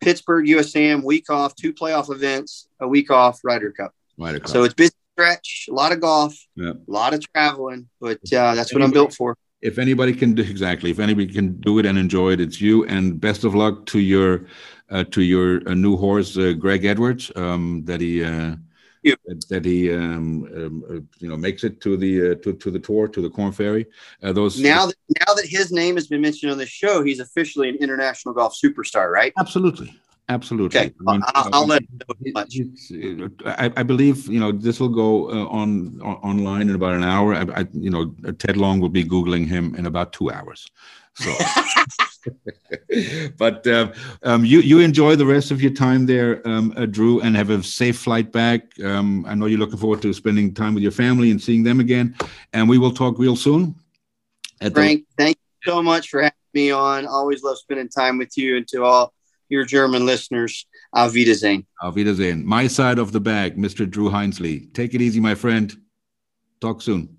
Pittsburgh USAM, week off, two playoff events, a week off, Ryder Cup. Ryder Cup. So it's busy stretch, a lot of golf, a lot of traveling, but uh, that's what I'm built for. If anybody can do exactly, if anybody can do it and enjoy it, it's you. And best of luck to your uh, to your uh, new horse, uh, Greg Edwards. Um, that he uh, that he um, um, uh, you know makes it to the uh, to, to the tour to the Korn Ferry. Uh, those now that now that his name has been mentioned on the show, he's officially an international golf superstar, right? Absolutely. Absolutely. Okay, I will I'll let much. I, I, believe you know this will go uh, on, on, online in about an hour. I, I, you know Ted Long will be googling him in about two hours. So, (laughs) (laughs) but uh, um, you you enjoy the rest of your time there, um, uh, Drew, and have a safe flight back. Um, I know you're looking forward to spending time with your family and seeing them again. And we will talk real soon. Frank, the- thank you so much for having me on. Always love spending time with you, and to all your German listeners, Auf Wiedersehen. Auf Wiedersehen. My side of the bag, Mr. Drew Hinsley. Take it easy, my friend. Talk soon.